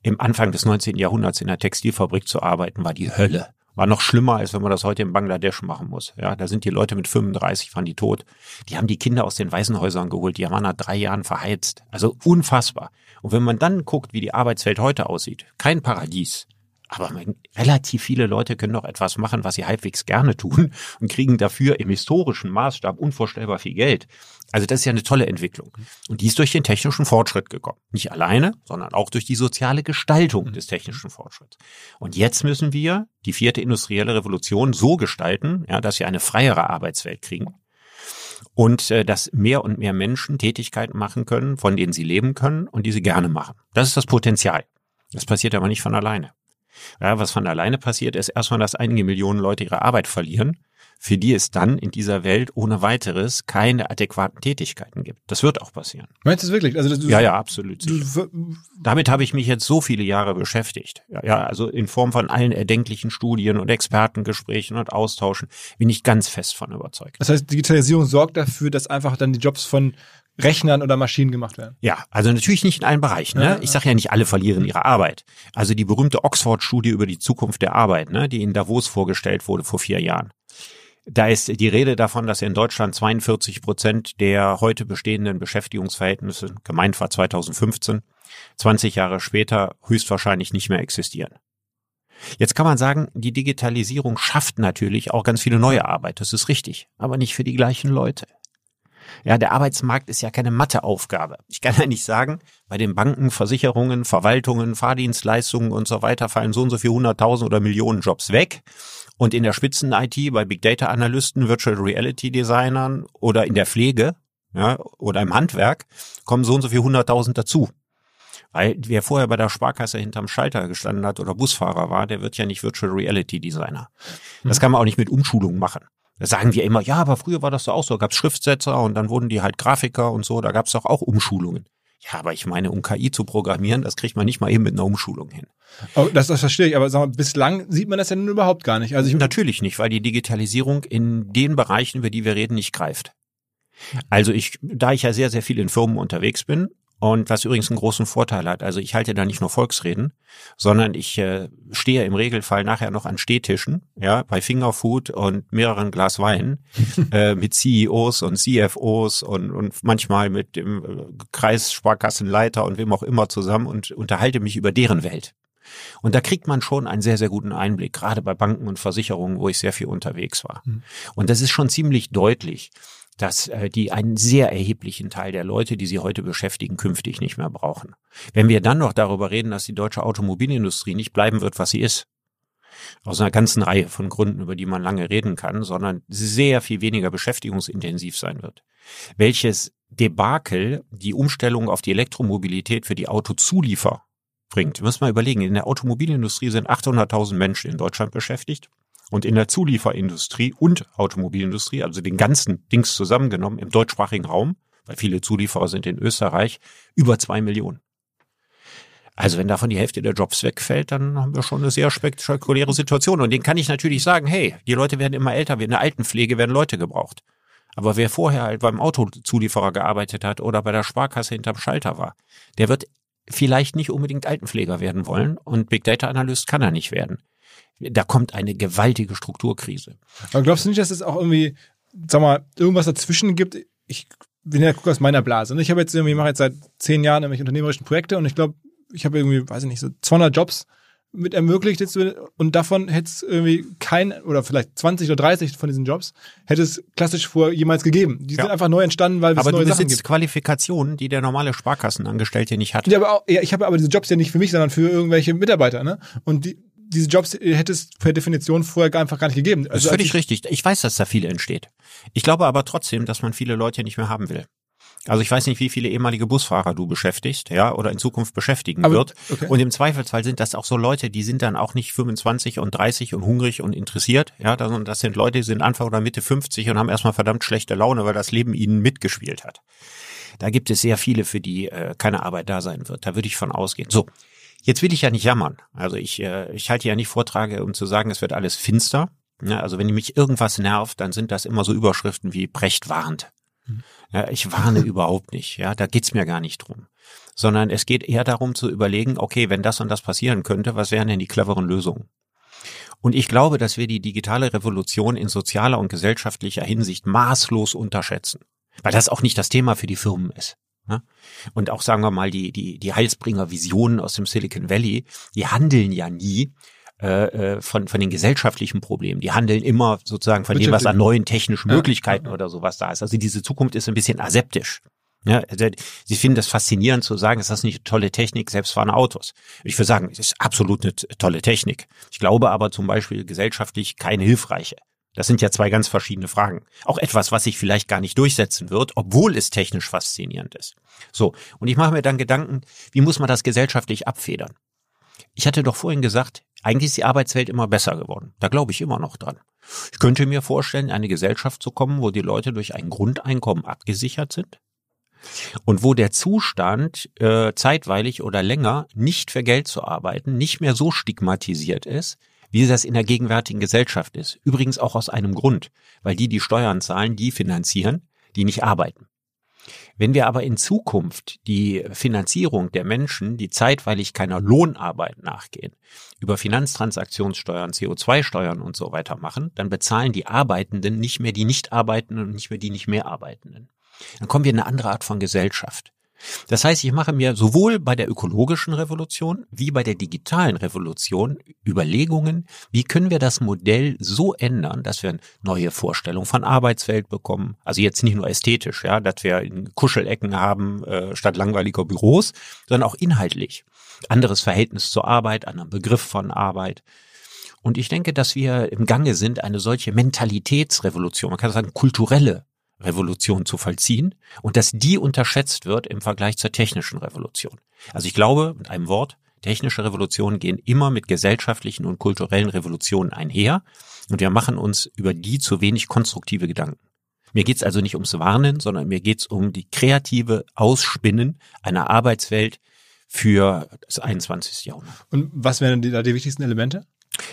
Im Anfang des 19. Jahrhunderts in der Textilfabrik zu arbeiten, war die Hölle. War noch schlimmer, als wenn man das heute in Bangladesch machen muss. Ja, da sind die Leute mit 35, waren die tot. Die haben die Kinder aus den Waisenhäusern geholt, die waren nach drei Jahren verheizt. Also unfassbar. Und wenn man dann guckt, wie die Arbeitswelt heute aussieht, kein Paradies. Aber relativ viele Leute können doch etwas machen, was sie halbwegs gerne tun und kriegen dafür im historischen Maßstab unvorstellbar viel Geld. Also das ist ja eine tolle Entwicklung. Und die ist durch den technischen Fortschritt gekommen. Nicht alleine, sondern auch durch die soziale Gestaltung des technischen Fortschritts. Und jetzt müssen wir die vierte industrielle Revolution so gestalten, ja, dass wir eine freiere Arbeitswelt kriegen. Und äh, dass mehr und mehr Menschen Tätigkeiten machen können, von denen sie leben können und die sie gerne machen. Das ist das Potenzial. Das passiert aber nicht von alleine. Ja, was von alleine passiert, ist erstmal, dass einige Millionen Leute ihre Arbeit verlieren, für die es dann in dieser Welt ohne weiteres keine adäquaten Tätigkeiten gibt. Das wird auch passieren. Meinst du es wirklich? Also, du, ja, ja, absolut. Du, Damit habe ich mich jetzt so viele Jahre beschäftigt. Ja, ja, also in Form von allen erdenklichen Studien und Expertengesprächen und Austauschen bin ich ganz fest von überzeugt. Das heißt, Digitalisierung sorgt dafür, dass einfach dann die Jobs von Rechnern oder Maschinen gemacht werden. Ja, also natürlich nicht in allen Bereichen. Ne? Ja, ich sage ja nicht, alle verlieren ihre Arbeit. Also die berühmte Oxford-Studie über die Zukunft der Arbeit, ne, die in Davos vorgestellt wurde vor vier Jahren. Da ist die Rede davon, dass in Deutschland 42 Prozent der heute bestehenden Beschäftigungsverhältnisse, gemeint war 2015, 20 Jahre später höchstwahrscheinlich nicht mehr existieren. Jetzt kann man sagen, die Digitalisierung schafft natürlich auch ganz viele neue Arbeit, das ist richtig, aber nicht für die gleichen Leute. Ja, der Arbeitsmarkt ist ja keine Matheaufgabe. Ich kann ja nicht sagen, bei den Banken, Versicherungen, Verwaltungen, Fahrdienstleistungen und so weiter fallen so und so viel hunderttausend oder Millionen Jobs weg. Und in der Spitzen-IT, bei Big Data Analysten, Virtual Reality Designern oder in der Pflege, ja, oder im Handwerk kommen so und so viel hunderttausend dazu. Weil wer vorher bei der Sparkasse hinterm Schalter gestanden hat oder Busfahrer war, der wird ja nicht Virtual Reality Designer. Das kann man auch nicht mit Umschulung machen. Da sagen wir immer, ja, aber früher war das doch auch so, da gab es Schriftsetzer und dann wurden die halt Grafiker und so, da gab es doch auch Umschulungen. Ja, aber ich meine, um KI zu programmieren, das kriegt man nicht mal eben mit einer Umschulung hin. Oh, das, das verstehe ich, aber sag mal, bislang sieht man das ja nun überhaupt gar nicht. Also ich, Natürlich nicht, weil die Digitalisierung in den Bereichen, über die wir reden, nicht greift. Also ich, da ich ja sehr, sehr viel in Firmen unterwegs bin und was übrigens einen großen Vorteil hat, also ich halte da nicht nur Volksreden, sondern ich äh, stehe im Regelfall nachher noch an Stehtischen, ja, bei Fingerfood und mehreren Glas Wein äh, mit CEOs und CFOs und, und manchmal mit dem äh, Kreissparkassenleiter und wem auch immer zusammen und unterhalte mich über deren Welt. Und da kriegt man schon einen sehr, sehr guten Einblick, gerade bei Banken und Versicherungen, wo ich sehr viel unterwegs war. Mhm. Und das ist schon ziemlich deutlich, dass äh, die einen sehr erheblichen Teil der Leute, die sie heute beschäftigen, künftig nicht mehr brauchen. Wenn wir dann noch darüber reden, dass die deutsche Automobilindustrie nicht bleiben wird, was sie ist, aus einer ganzen Reihe von Gründen, über die man lange reden kann, sondern sehr viel weniger beschäftigungsintensiv sein wird. Welches Debakel die Umstellung auf die Elektromobilität für die Autozuliefer bringt. Müssen wir überlegen, in der Automobilindustrie sind 800.000 Menschen in Deutschland beschäftigt und in der Zulieferindustrie und Automobilindustrie, also den ganzen Dings zusammengenommen im deutschsprachigen Raum, weil viele Zulieferer sind in Österreich, über zwei Millionen. Also wenn davon die Hälfte der Jobs wegfällt, dann haben wir schon eine sehr spektakuläre Situation. Und den kann ich natürlich sagen, hey, die Leute werden immer älter, in der Altenpflege werden Leute gebraucht. Aber wer vorher halt beim Autozulieferer gearbeitet hat oder bei der Sparkasse hinterm Schalter war, der wird vielleicht nicht unbedingt Altenpfleger werden wollen und Big Data Analyst kann er nicht werden. Da kommt eine gewaltige Strukturkrise. aber glaubst du nicht, dass es auch irgendwie, sag mal, irgendwas dazwischen gibt? Ich bin ja guck aus meiner Blase. Ne? Ich habe jetzt irgendwie, mache jetzt seit zehn Jahren irgendwelche unternehmerischen Projekte und ich glaube, ich habe irgendwie, weiß ich nicht, so 200 Jobs mit ermöglicht jetzt und davon hätte es irgendwie kein oder vielleicht 20 oder 30 von diesen Jobs hätte es klassisch vorher jemals gegeben. Die Ja. sind einfach neu entstanden, weil es Aber neue du Sachen gibt. Qualifikationen, die der normale Sparkassenangestellte nicht hat. Ja, aber auch, ja, ich habe aber diese Jobs ja nicht für mich, sondern für irgendwelche Mitarbeiter, ne? Und die, diese Jobs hätte es per Definition vorher gar- einfach gar nicht gegeben. Das Also ist als völlig ich- richtig. Ich weiß, dass da viel entsteht. Ich glaube aber trotzdem, dass man viele Leute nicht mehr haben will. Also ich weiß nicht, wie viele ehemalige Busfahrer du beschäftigst, ja, oder in Zukunft beschäftigen Aber- wird. okay. Und im Zweifelsfall sind das auch so Leute, die sind dann auch nicht 25 und 30 und hungrig und interessiert, ja, sondern das sind Leute, die sind Anfang oder Mitte 50 und haben erstmal verdammt schlechte Laune, weil das Leben ihnen mitgespielt hat. Da gibt es sehr viele, für die äh, keine Arbeit da sein wird. Da würde ich von ausgehen. So, jetzt will ich ja nicht jammern. Also ich, äh, ich halte ja nicht Vortrage, um zu sagen, es wird alles finster. Ja, also wenn mich irgendwas nervt, dann sind das immer so Überschriften wie Brecht warnt. Ja, ich warne überhaupt nicht. Ja, da geht's mir gar nicht drum. Sondern es geht eher darum zu überlegen, okay, wenn das und das passieren könnte, was wären denn die cleveren Lösungen? Und ich glaube, dass wir die digitale Revolution in sozialer und gesellschaftlicher Hinsicht maßlos unterschätzen. Weil das auch nicht das Thema für die Firmen ist. Ne? Und auch sagen wir mal, die, die, die Heilsbringer-Visionen aus dem Silicon Valley, die handeln ja nie äh, äh, von, von den gesellschaftlichen Problemen. Die handeln immer sozusagen von dem, was an neuen technischen Ja. Möglichkeiten oder sowas da ist. Also diese Zukunft ist ein bisschen aseptisch. Ja, also sie finden das faszinierend zu sagen, ist das nicht eine tolle Technik, selbstfahrende Autos. Ich würde sagen, es ist absolut eine tolle Technik. Ich glaube aber zum Beispiel gesellschaftlich keine hilfreiche. Das sind ja zwei ganz verschiedene Fragen. Auch etwas, was sich vielleicht gar nicht durchsetzen wird, obwohl es technisch faszinierend ist. So, und ich mache mir dann Gedanken, wie muss man das gesellschaftlich abfedern? Ich hatte doch vorhin gesagt, eigentlich ist die Arbeitswelt immer besser geworden. Da glaube ich immer noch dran. Ich könnte mir vorstellen, in eine Gesellschaft zu kommen, wo die Leute durch ein Grundeinkommen abgesichert sind und wo der Zustand äh, zeitweilig oder länger nicht für Geld zu arbeiten nicht mehr so stigmatisiert ist, wie das in der gegenwärtigen Gesellschaft ist. Übrigens auch aus einem Grund, weil die, die Steuern zahlen, die finanzieren, die nicht arbeiten. Wenn wir aber in Zukunft die Finanzierung der Menschen, die zeitweilig keiner Lohnarbeit nachgehen, über Finanztransaktionssteuern, CO2-Steuern und so weiter machen, dann bezahlen die Arbeitenden nicht mehr die Nichtarbeitenden und nicht mehr die nicht mehr Arbeitenden. Dann kommen wir in eine andere Art von Gesellschaft. Das heißt, ich mache mir sowohl bei der ökologischen Revolution wie bei der digitalen Revolution Überlegungen, wie können wir das Modell so ändern, dass wir eine neue Vorstellung von Arbeitswelt bekommen. Also jetzt nicht nur ästhetisch, ja, dass wir Kuschelecken haben äh, statt langweiliger Büros, sondern auch inhaltlich. Anderes Verhältnis zur Arbeit, anderen Begriff von Arbeit. Und ich denke, dass wir im Gange sind, eine solche Mentalitätsrevolution, man kann sagen kulturelle Revolution zu vollziehen und dass die unterschätzt wird im Vergleich zur technischen Revolution. Also ich glaube, mit einem Wort, technische Revolutionen gehen immer mit gesellschaftlichen und kulturellen Revolutionen einher und wir machen uns über die zu wenig konstruktive Gedanken. Mir geht's also nicht ums Warnen, sondern mir geht's um die kreative Ausspinnen einer Arbeitswelt für das 21. Jahrhundert. Und was wären da die wichtigsten Elemente?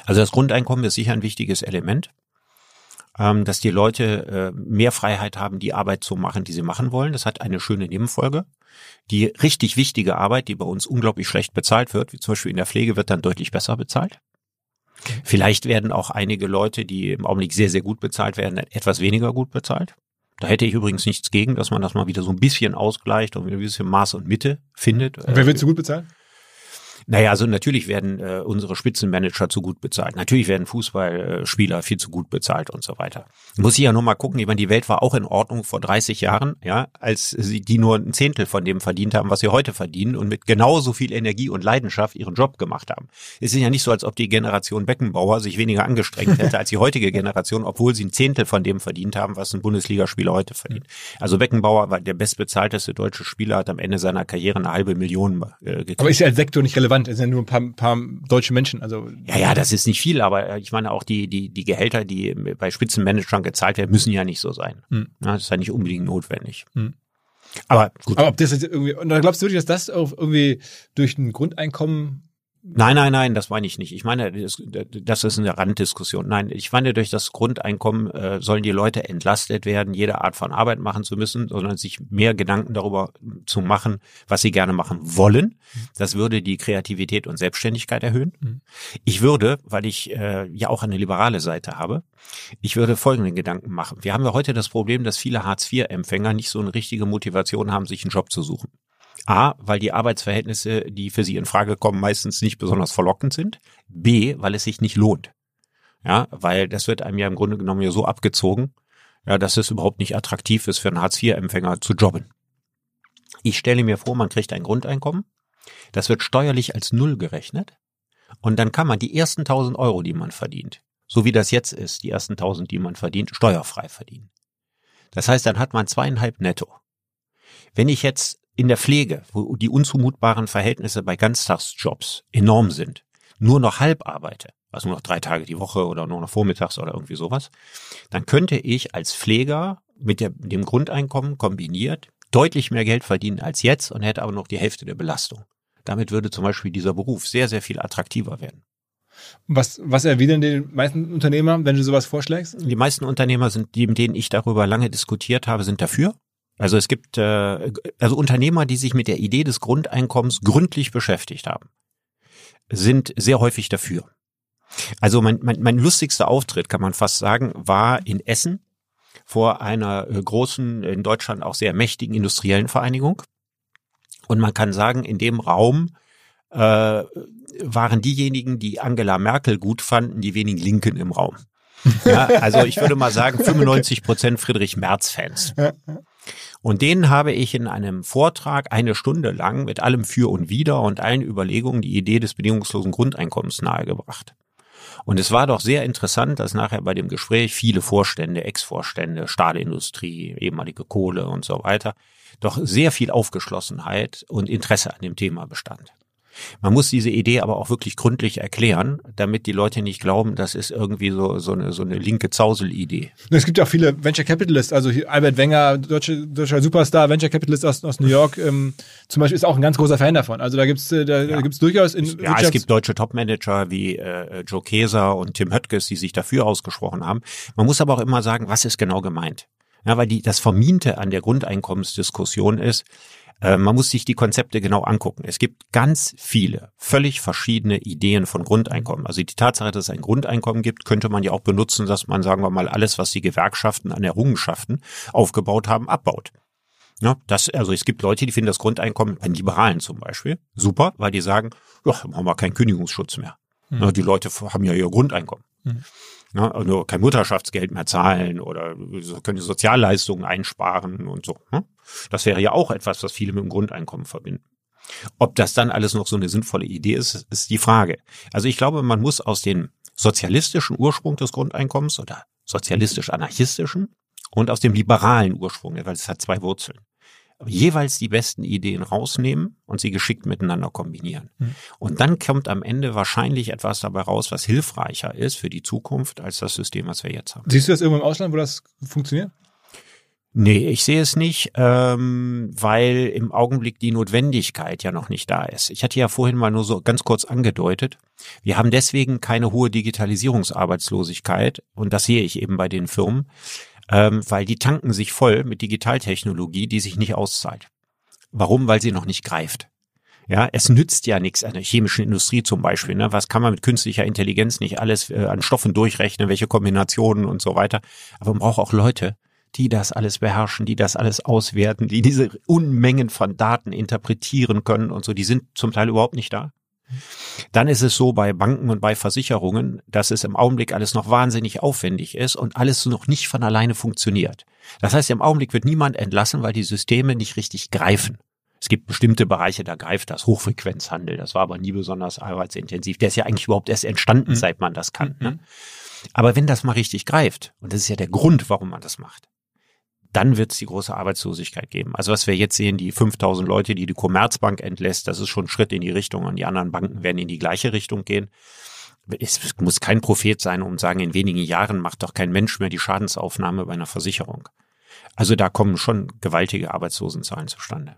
Also das Grundeinkommen ist sicher ein wichtiges Element ähm, dass die Leute äh, mehr Freiheit haben, die Arbeit zu machen, die sie machen wollen. Das hat eine schöne Nebenfolge. Die richtig wichtige Arbeit, die bei uns unglaublich schlecht bezahlt wird, wie zum Beispiel in der Pflege, wird dann deutlich besser bezahlt. Vielleicht werden auch einige Leute, die im Augenblick sehr, sehr gut bezahlt werden, etwas weniger gut bezahlt. Da hätte ich übrigens nichts gegen, dass man das mal wieder so ein bisschen ausgleicht und ein bisschen Maß und Mitte findet. Und wer wird so gut bezahlt? Naja, also natürlich werden äh, unsere Spitzenmanager zu gut bezahlt. Natürlich werden Fußballspieler viel zu gut bezahlt und so weiter. Muss ich ja nur mal gucken, ich meine, die Welt war auch in Ordnung vor 30 Jahren, ja, als sie die nur ein Zehntel von dem verdient haben, was sie heute verdienen und mit genauso viel Energie und Leidenschaft ihren Job gemacht haben. Es ist ja nicht so, als ob die Generation Beckenbauer sich weniger angestrengt hätte als die heutige Generation, obwohl sie ein Zehntel von dem verdient haben, was ein Bundesligaspieler heute verdient. Also Beckenbauer war der bestbezahlteste deutsche Spieler, hat am Ende seiner Karriere eine halbe Million äh, gekriegt. Aber ist ja als Sektor nicht relevant relevant. Es sind ja nur ein paar, paar deutsche Menschen. Also ja, ja, das ist nicht viel, aber äh, ich meine auch die die die Gehälter, die bei Spitzenmanagern gezahlt werden, müssen ja nicht so sein. Hm. Ja, das ist ja nicht unbedingt notwendig. Hm. Aber gut. Aber ob das jetzt irgendwie, und da glaubst du wirklich, dass das irgendwie durch ein Grundeinkommen Nein, nein, nein, das meine ich nicht. Ich meine, das, ist eine Randdiskussion. Nein, ich meine, durch das Grundeinkommen äh, sollen die Leute entlastet werden, jede Art von Arbeit machen zu müssen, sondern sich mehr Gedanken darüber zu machen, was sie gerne machen wollen. Das würde die Kreativität und Selbstständigkeit erhöhen. Mhm. Ich würde, weil ich äh, ja auch eine liberale Seite habe, ich würde folgenden Gedanken machen. Wir haben ja heute das Problem, dass viele Hartz-IV-Empfänger nicht so eine richtige Motivation haben, sich einen Job zu suchen. A, weil die Arbeitsverhältnisse, die für sie in Frage kommen, meistens nicht besonders verlockend sind. B, weil es sich nicht lohnt. Ja, weil das wird einem ja im Grunde genommen ja so abgezogen, ja, dass es überhaupt nicht attraktiv ist für einen Hartz-IV-Empfänger zu jobben. Ich stelle mir vor, man kriegt ein Grundeinkommen. Das wird steuerlich als Null gerechnet. Und dann kann man die ersten 1000 Euro, die man verdient, so wie das jetzt ist, die ersten 1000, die man verdient, steuerfrei verdienen. Das heißt, dann hat man zweieinhalb netto. Wenn ich jetzt in der Pflege, wo die unzumutbaren Verhältnisse bei Ganztagsjobs enorm sind, nur noch halb arbeite, also nur noch drei Tage die Woche oder nur noch vormittags oder irgendwie sowas, dann könnte ich als Pfleger mit der, dem Grundeinkommen kombiniert deutlich mehr Geld verdienen als jetzt und hätte aber noch die Hälfte der Belastung. Damit würde zum Beispiel dieser Beruf sehr, sehr viel attraktiver werden. Was, was erwidern die meisten Unternehmer, wenn du sowas vorschlägst? Die meisten Unternehmer sind, die, mit denen ich darüber lange diskutiert habe, sind dafür. Also es gibt äh, also Unternehmer, die sich mit der Idee des Grundeinkommens gründlich beschäftigt haben, sind sehr häufig dafür. Also mein, mein, mein lustigster Auftritt, kann man fast sagen, war in Essen vor einer äh, großen, in Deutschland auch sehr mächtigen industriellen Vereinigung. Und man kann sagen, in dem Raum äh, waren diejenigen, die Angela Merkel gut fanden, die wenigen Linken im Raum. Ja, also ich würde mal sagen 95 Prozent Friedrich Merz Fans. Und denen habe ich in einem Vortrag eine Stunde lang mit allem Für und Wider und allen Überlegungen die Idee des bedingungslosen Grundeinkommens nahegebracht. Und es war doch sehr interessant, dass nachher bei dem Gespräch viele Vorstände, Ex-Vorstände, Stahlindustrie, ehemalige Kohle und so weiter, doch sehr viel Aufgeschlossenheit und Interesse an dem Thema bestand. Man muss diese Idee aber auch wirklich gründlich erklären, damit die Leute nicht glauben, das ist irgendwie so, so, eine, so eine linke Zausel-Idee. Es gibt ja auch viele Venture Capitalists, also Albert Wenger, deutsche, deutscher Superstar, Venture Capitalist aus, aus New York, ähm, zum Beispiel ist auch ein ganz großer Fan davon. Also da gibt's äh, da, ja. da gibt's durchaus in Ja, es gibt deutsche Topmanager wie äh, Joe Keser und Tim Höttges, die sich dafür ausgesprochen haben. Man muss aber auch immer sagen, was ist genau gemeint? Ja, weil die, das Vermiente an der Grundeinkommensdiskussion ist, äh, man muss sich die Konzepte genau angucken. Es gibt ganz viele, völlig verschiedene Ideen von Grundeinkommen. Also die Tatsache, dass es ein Grundeinkommen gibt, könnte man ja auch benutzen, dass man, sagen wir mal, alles, was die Gewerkschaften an Errungenschaften aufgebaut haben, abbaut. Ja, das, also es gibt Leute, die finden das Grundeinkommen, bei Liberalen zum Beispiel, super, weil die sagen, ja, haben wir keinen Kündigungsschutz mehr. Mhm. Die Leute haben ja ihr Grundeinkommen. Mhm. Ja, also kein Mutterschaftsgeld mehr zahlen oder können Sozialleistungen einsparen und so. Ne? Das wäre ja auch etwas, was viele mit dem Grundeinkommen verbinden. Ob das dann alles noch so eine sinnvolle Idee ist, ist die Frage. Also ich glaube, man muss aus dem sozialistischen Ursprung des Grundeinkommens oder sozialistisch-anarchistischen und aus dem liberalen Ursprung, weil es hat zwei Wurzeln jeweils die besten Ideen rausnehmen und sie geschickt miteinander kombinieren. Mhm. Und dann kommt am Ende wahrscheinlich etwas dabei raus, was hilfreicher ist für die Zukunft als das System, was wir jetzt haben. Siehst du das irgendwo im Ausland, wo das funktioniert? Nee, ich sehe es nicht, ähm, weil im Augenblick die Notwendigkeit ja noch nicht da ist. Ich hatte ja vorhin mal nur so ganz kurz angedeutet, wir haben deswegen keine hohe Digitalisierungsarbeitslosigkeit und das sehe ich eben bei den Firmen, ähm, weil die tanken sich voll mit Digitaltechnologie, die sich nicht auszahlt. Warum? Weil sie noch nicht greift. Ja, es nützt ja nichts an der chemischen Industrie zum Beispiel. Ne? Was kann man mit künstlicher Intelligenz nicht alles äh, an Stoffen durchrechnen, welche Kombinationen und so weiter. Aber man braucht auch Leute, die das alles beherrschen, die das alles auswerten, die diese Unmengen von Daten interpretieren können und so. Die sind zum Teil überhaupt nicht da. Dann ist es so bei Banken und bei Versicherungen, dass es im Augenblick alles noch wahnsinnig aufwendig ist und alles noch nicht von alleine funktioniert. Das heißt, im Augenblick wird niemand entlassen, weil die Systeme nicht richtig greifen. Es gibt bestimmte Bereiche, da greift das Hochfrequenzhandel. Das war aber nie besonders arbeitsintensiv. Der ist ja eigentlich überhaupt erst entstanden, mhm. seit man das kann. Ne? Mhm. Aber wenn das mal richtig greift, und das ist ja der Grund, warum man das macht, dann wird es die große Arbeitslosigkeit geben. Also was wir jetzt sehen, die 5000 Leute, die die Commerzbank entlässt, das ist schon ein Schritt in die Richtung und die anderen Banken werden in die gleiche Richtung gehen. Es muss kein Prophet sein, um zu sagen, in wenigen Jahren macht doch kein Mensch mehr die Schadensaufnahme bei einer Versicherung. Also da kommen schon gewaltige Arbeitslosenzahlen zustande.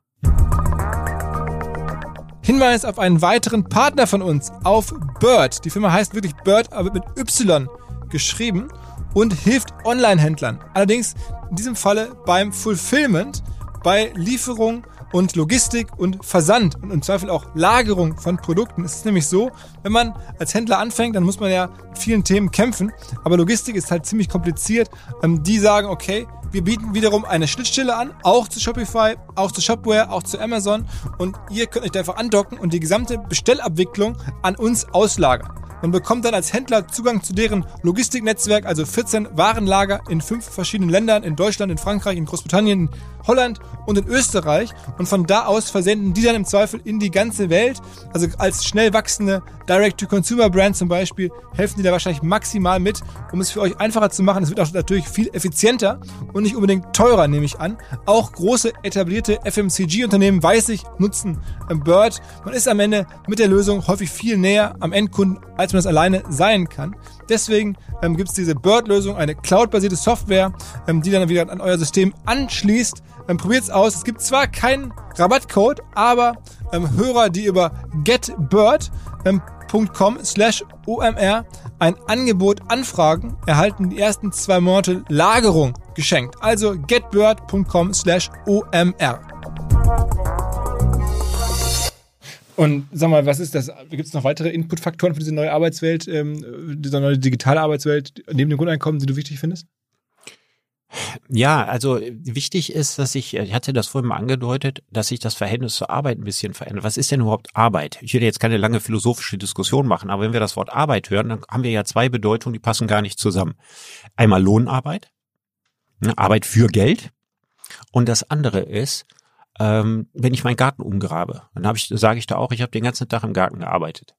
Hinweis auf einen weiteren Partner von uns, auf Bird. Die Firma heißt wirklich Bird, aber mit Y geschrieben und hilft Online-Händlern. Allerdings in diesem Falle beim Fulfillment, bei Lieferung und Logistik und Versand und im Zweifel auch Lagerung von Produkten. Es ist nämlich so, wenn man als Händler anfängt, dann muss man ja mit vielen Themen kämpfen, aber Logistik ist halt ziemlich kompliziert. Ähm, die sagen, okay, wir bieten wiederum eine Schnittstelle an, auch zu Shopify, auch zu Shopware, auch zu Amazon und ihr könnt euch da einfach andocken und die gesamte Bestellabwicklung an uns auslagern. Man bekommt dann als Händler Zugang zu deren Logistiknetzwerk, also 14 Warenlager in fünf verschiedenen Ländern, in Deutschland, in Frankreich, in Großbritannien, in Holland und in Österreich. Und von da aus versenden die dann im Zweifel in die ganze Welt. Also als schnell wachsende Direct-to-Consumer-Brand zum Beispiel helfen die da wahrscheinlich maximal mit, um es für euch einfacher zu machen. Es wird auch natürlich viel effizienter und nicht unbedingt teurer, nehme ich an. Auch große etablierte FMCG-Unternehmen, weiß ich, nutzen Bird. Man ist am Ende mit der Lösung häufig viel näher am Endkunden, als man das alleine sein kann. Deswegen ähm, gibt es diese Bird-Lösung, eine cloud-basierte Software, ähm, die dann wieder an euer System anschließt. Ähm, Probiert es aus. Es gibt zwar keinen Rabattcode, aber ähm, Hörer, die über getbird.com slash OMR ein Angebot anfragen, erhalten die ersten zwei Monate Lagerung geschenkt. Also getbird.com slash OMR. Und sag mal, was ist das? Gibt es noch weitere Inputfaktoren für diese neue Arbeitswelt, ähm, diese neue digitale Arbeitswelt neben dem Grundeinkommen, die du wichtig findest? Ja, also wichtig ist, dass ich, ich hatte das vorhin mal angedeutet, dass sich das Verhältnis zur Arbeit ein bisschen verändert. Was ist denn überhaupt Arbeit? Ich will jetzt keine lange philosophische Diskussion machen, aber wenn wir das Wort Arbeit hören, dann haben wir ja zwei Bedeutungen, die passen gar nicht zusammen. Einmal Lohnarbeit, ne, Arbeit für Geld. Und das andere ist ähm, wenn ich meinen Garten umgrabe, dann habe ich, sage ich da auch, ich habe den ganzen Tag im Garten gearbeitet.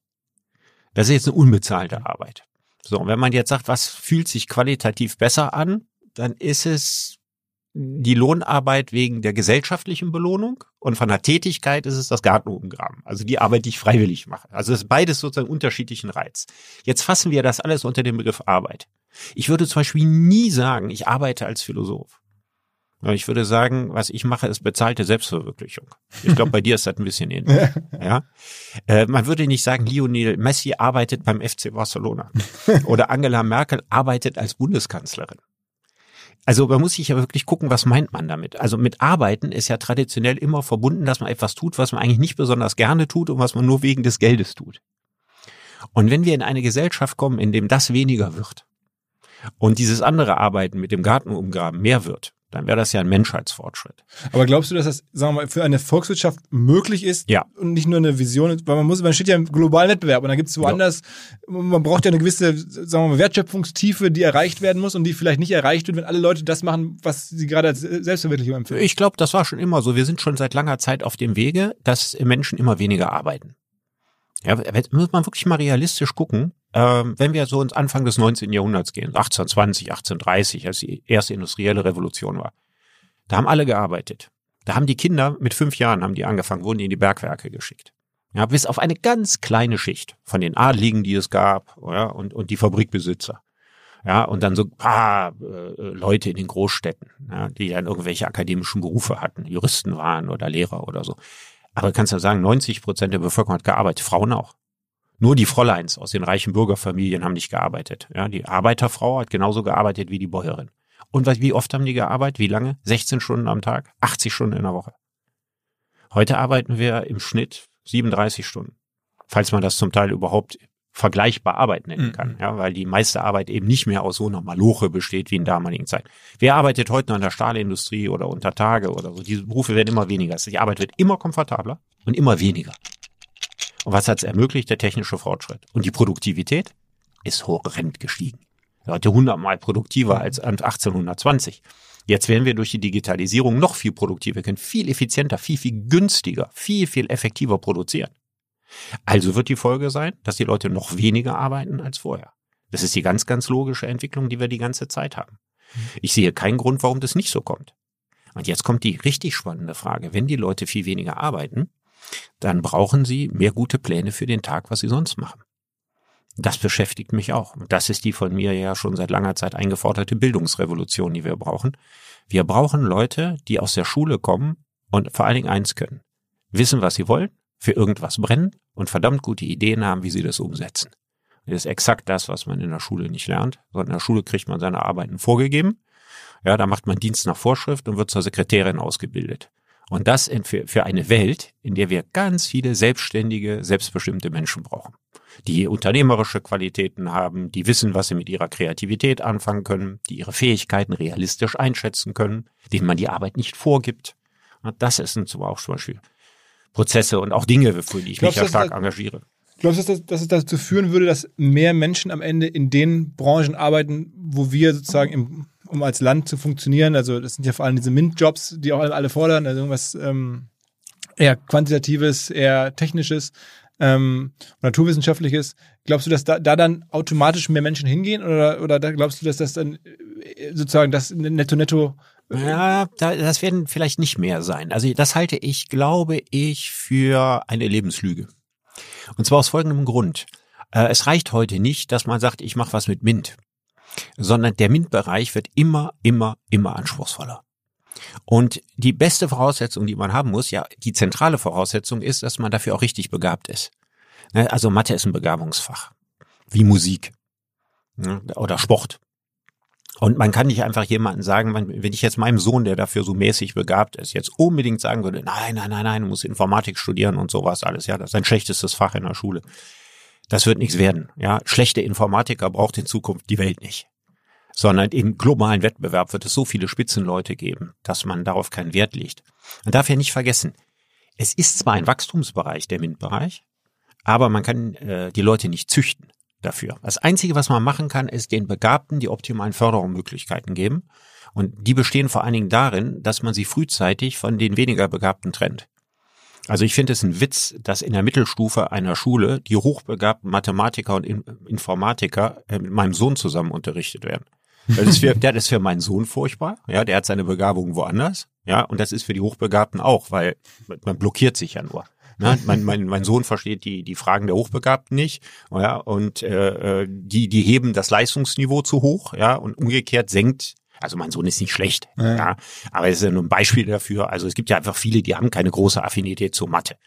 Das ist jetzt eine unbezahlte Arbeit. So, und wenn man jetzt sagt, was fühlt sich qualitativ besser an, dann ist es die Lohnarbeit wegen der gesellschaftlichen Belohnung und von der Tätigkeit ist es das Gartenumgraben. Also die Arbeit, die ich freiwillig mache. Also es ist beides sozusagen unterschiedlichen Reiz. Jetzt fassen wir das alles unter dem Begriff Arbeit. Ich würde zum Beispiel nie sagen, ich arbeite als Philosoph. Ich würde sagen, was ich mache, ist bezahlte Selbstverwirklichung. Ich glaube, bei dir ist das ein bisschen ähnlich. ja? Äh, man würde nicht sagen, Lionel Messi arbeitet beim FC Barcelona oder Angela Merkel arbeitet als Bundeskanzlerin. Also man muss sich ja wirklich gucken, was meint man damit. Also mit Arbeiten ist ja traditionell immer verbunden, dass man etwas tut, was man eigentlich nicht besonders gerne tut und was man nur wegen des Geldes tut. Und wenn wir in eine Gesellschaft kommen, in dem das weniger wird und dieses andere Arbeiten mit dem Garten umgraben mehr wird, dann wäre das ja ein Menschheitsfortschritt. Aber glaubst du, dass das, sagen wir mal, für eine Volkswirtschaft möglich ist Ja. und nicht nur eine Vision, weil man muss, man steht ja im globalen Wettbewerb und dann gibt es woanders, man braucht ja eine gewisse, sagen wir mal, Wertschöpfungstiefe, die erreicht werden muss und die vielleicht nicht erreicht wird, wenn alle Leute das machen, was sie gerade als Selbstverwirklichung empfinden. Ich glaube, das war schon immer so. Wir sind schon seit langer Zeit auf dem Wege, dass Menschen immer weniger arbeiten. Ja, jetzt muss man wirklich mal realistisch gucken. Ähm, wenn wir so ins Anfang des 19. Jahrhunderts gehen, 1820, 1830, als die erste industrielle Revolution war, da haben alle gearbeitet. Da haben die Kinder mit fünf Jahren haben die angefangen, wurden die in die Bergwerke geschickt. Ja, bis auf eine ganz kleine Schicht von den Adligen, die es gab, ja, und, und die Fabrikbesitzer. Ja, und dann so ein paar äh, Leute in den Großstädten, ja, die dann irgendwelche akademischen Berufe hatten, Juristen waren oder Lehrer oder so. Aber du kannst ja sagen, 90 Prozent der Bevölkerung hat gearbeitet, Frauen auch. Nur die Fräuleins aus den reichen Bürgerfamilien haben nicht gearbeitet. Ja, die Arbeiterfrau hat genauso gearbeitet wie die Bäuerin. Und wie oft haben die gearbeitet? Wie lange? 16 Stunden am Tag? 80 Stunden in der Woche. Heute arbeiten wir im Schnitt 37 Stunden. Falls man das zum Teil überhaupt vergleichbar Arbeit nennen Mhm. kann, ja, weil die meiste Arbeit eben nicht mehr aus so einer Maloche besteht wie in damaligen Zeiten. Wer arbeitet heute noch in der Stahlindustrie oder unter Tage oder so? Diese Berufe werden immer weniger. Die Arbeit wird immer komfortabler und immer weniger. Und was hat es ermöglicht? Der technische Fortschritt. Und die Produktivität ist horrend gestiegen. Heute hundertmal produktiver als an 1820. Jetzt werden wir durch die Digitalisierung noch viel produktiver, können viel effizienter, viel, viel günstiger, viel, viel effektiver produzieren. Also wird die Folge sein, dass die Leute noch weniger arbeiten als vorher. Das ist die ganz, ganz logische Entwicklung, die wir die ganze Zeit haben. Ich sehe keinen Grund, warum das nicht so kommt. Und jetzt kommt die richtig spannende Frage. Wenn die Leute viel weniger arbeiten, dann brauchen sie mehr gute Pläne für den Tag, was sie sonst machen. Das beschäftigt mich auch. Und das ist die von mir ja schon seit langer Zeit eingeforderte Bildungsrevolution, die wir brauchen. Wir brauchen Leute, die aus der Schule kommen und vor allen Dingen eins können. Wissen, was sie wollen, für irgendwas brennen und verdammt gute Ideen haben, wie sie das umsetzen. Das ist exakt das, was man in der Schule nicht lernt. Sondern in der Schule kriegt man seine Arbeiten vorgegeben. Ja, da macht man Dienst nach Vorschrift und wird zur Sekretärin ausgebildet. Und das für, für eine Welt, in der wir ganz viele selbstständige, selbstbestimmte Menschen brauchen. Die unternehmerische Qualitäten haben, die wissen, was sie mit ihrer Kreativität anfangen können, die ihre Fähigkeiten realistisch einschätzen können, denen man die Arbeit nicht vorgibt. Und das sind zum auch zum Beispiel Prozesse und auch Dinge, für die ich mich Glaubst du, ja stark das- engagiere. Glaubst du, dass, das- dass es dazu führen würde, dass mehr Menschen am Ende in den Branchen arbeiten, wo wir sozusagen, im, um als Land zu funktionieren, also das sind ja vor allem diese MINT-Jobs, die auch alle, fordern, also irgendwas ähm, eher quantitatives, eher technisches, ähm, naturwissenschaftliches. Glaubst du, dass da, da dann automatisch mehr Menschen hingehen oder, oder da glaubst du, dass das dann äh, sozusagen das netto-netto Ja, da, das werden vielleicht nicht mehr sein. Also das halte ich, glaube ich, für eine Lebenslüge. Und zwar aus folgendem Grund. Äh, es reicht heute nicht, dass man sagt, ich mache was mit MINT, sondern der MINT-Bereich wird immer, immer, immer anspruchsvoller. Und die beste Voraussetzung, die man haben muss, ja, die zentrale Voraussetzung ist, dass man dafür auch richtig begabt ist. Ne, Also Mathe ist ein Begabungsfach, wie Musik ne, oder Sport. Und man kann nicht einfach jemanden sagen, wenn ich jetzt meinem Sohn, der dafür so mäßig begabt ist, jetzt unbedingt sagen würde, nein, nein, nein, nein, du musst Informatik studieren und sowas alles, ja, das ist ein schlechtestes Fach in der Schule. Das wird nichts werden, ja. Schlechte Informatiker braucht in Zukunft die Welt nicht. Sondern im globalen Wettbewerb wird es so viele Spitzenleute geben, dass man darauf keinen Wert legt. Man darf ja nicht vergessen, es ist zwar ein Wachstumsbereich, der MINT-Bereich, aber man kann äh, die Leute nicht züchten dafür. Das Einzige, was man machen kann, ist den Begabten die optimalen Förderungsmöglichkeiten geben. Und die bestehen vor allen Dingen darin, dass man sie frühzeitig von den weniger Begabten trennt. Also ich finde es ein Witz, dass in der Mittelstufe einer Schule die hochbegabten Mathematiker und In- Informatiker äh, mit meinem Sohn zusammen unterrichtet werden. Das ist für, das ist für meinen Sohn furchtbar. Ja, der hat seine Begabung woanders. Ja, und das ist für die Hochbegabten auch, weil man blockiert sich ja nur. Ne? Mein, mein, mein Sohn versteht die, die Fragen der Hochbegabten nicht. Ja, und äh, äh, die, die heben das Leistungsniveau zu hoch, ja, und umgekehrt senkt. Also mein Sohn ist nicht schlecht, Ja. ja, aber es ist ja nur ein Beispiel dafür. Also es gibt ja einfach viele, die haben keine große Affinität zur Mathe.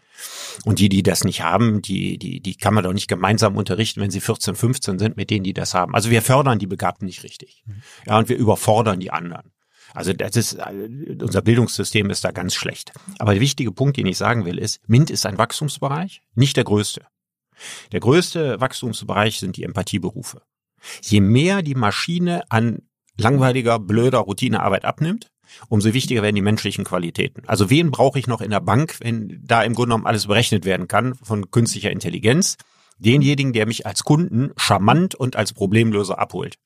Und die, die das nicht haben, die, die, die kann man doch nicht gemeinsam unterrichten, wenn sie 14, 15 sind, mit denen, die das haben. Also wir fördern die Begabten nicht richtig. Ja, und wir überfordern die anderen. Also das ist, äh, unser Bildungssystem ist da ganz schlecht. Aber der wichtige Punkt, den ich sagen will, ist, MINT ist ein Wachstumsbereich, nicht der größte. Der größte Wachstumsbereich sind die Empathieberufe. Je mehr die Maschine an langweiliger, blöder Routinearbeit abnimmt, umso wichtiger werden die menschlichen Qualitäten. Also wen brauche ich noch in der Bank, wenn da im Grunde genommen alles berechnet werden kann von künstlicher Intelligenz? Denjenigen, der mich als Kunden charmant und als Problemlöser abholt.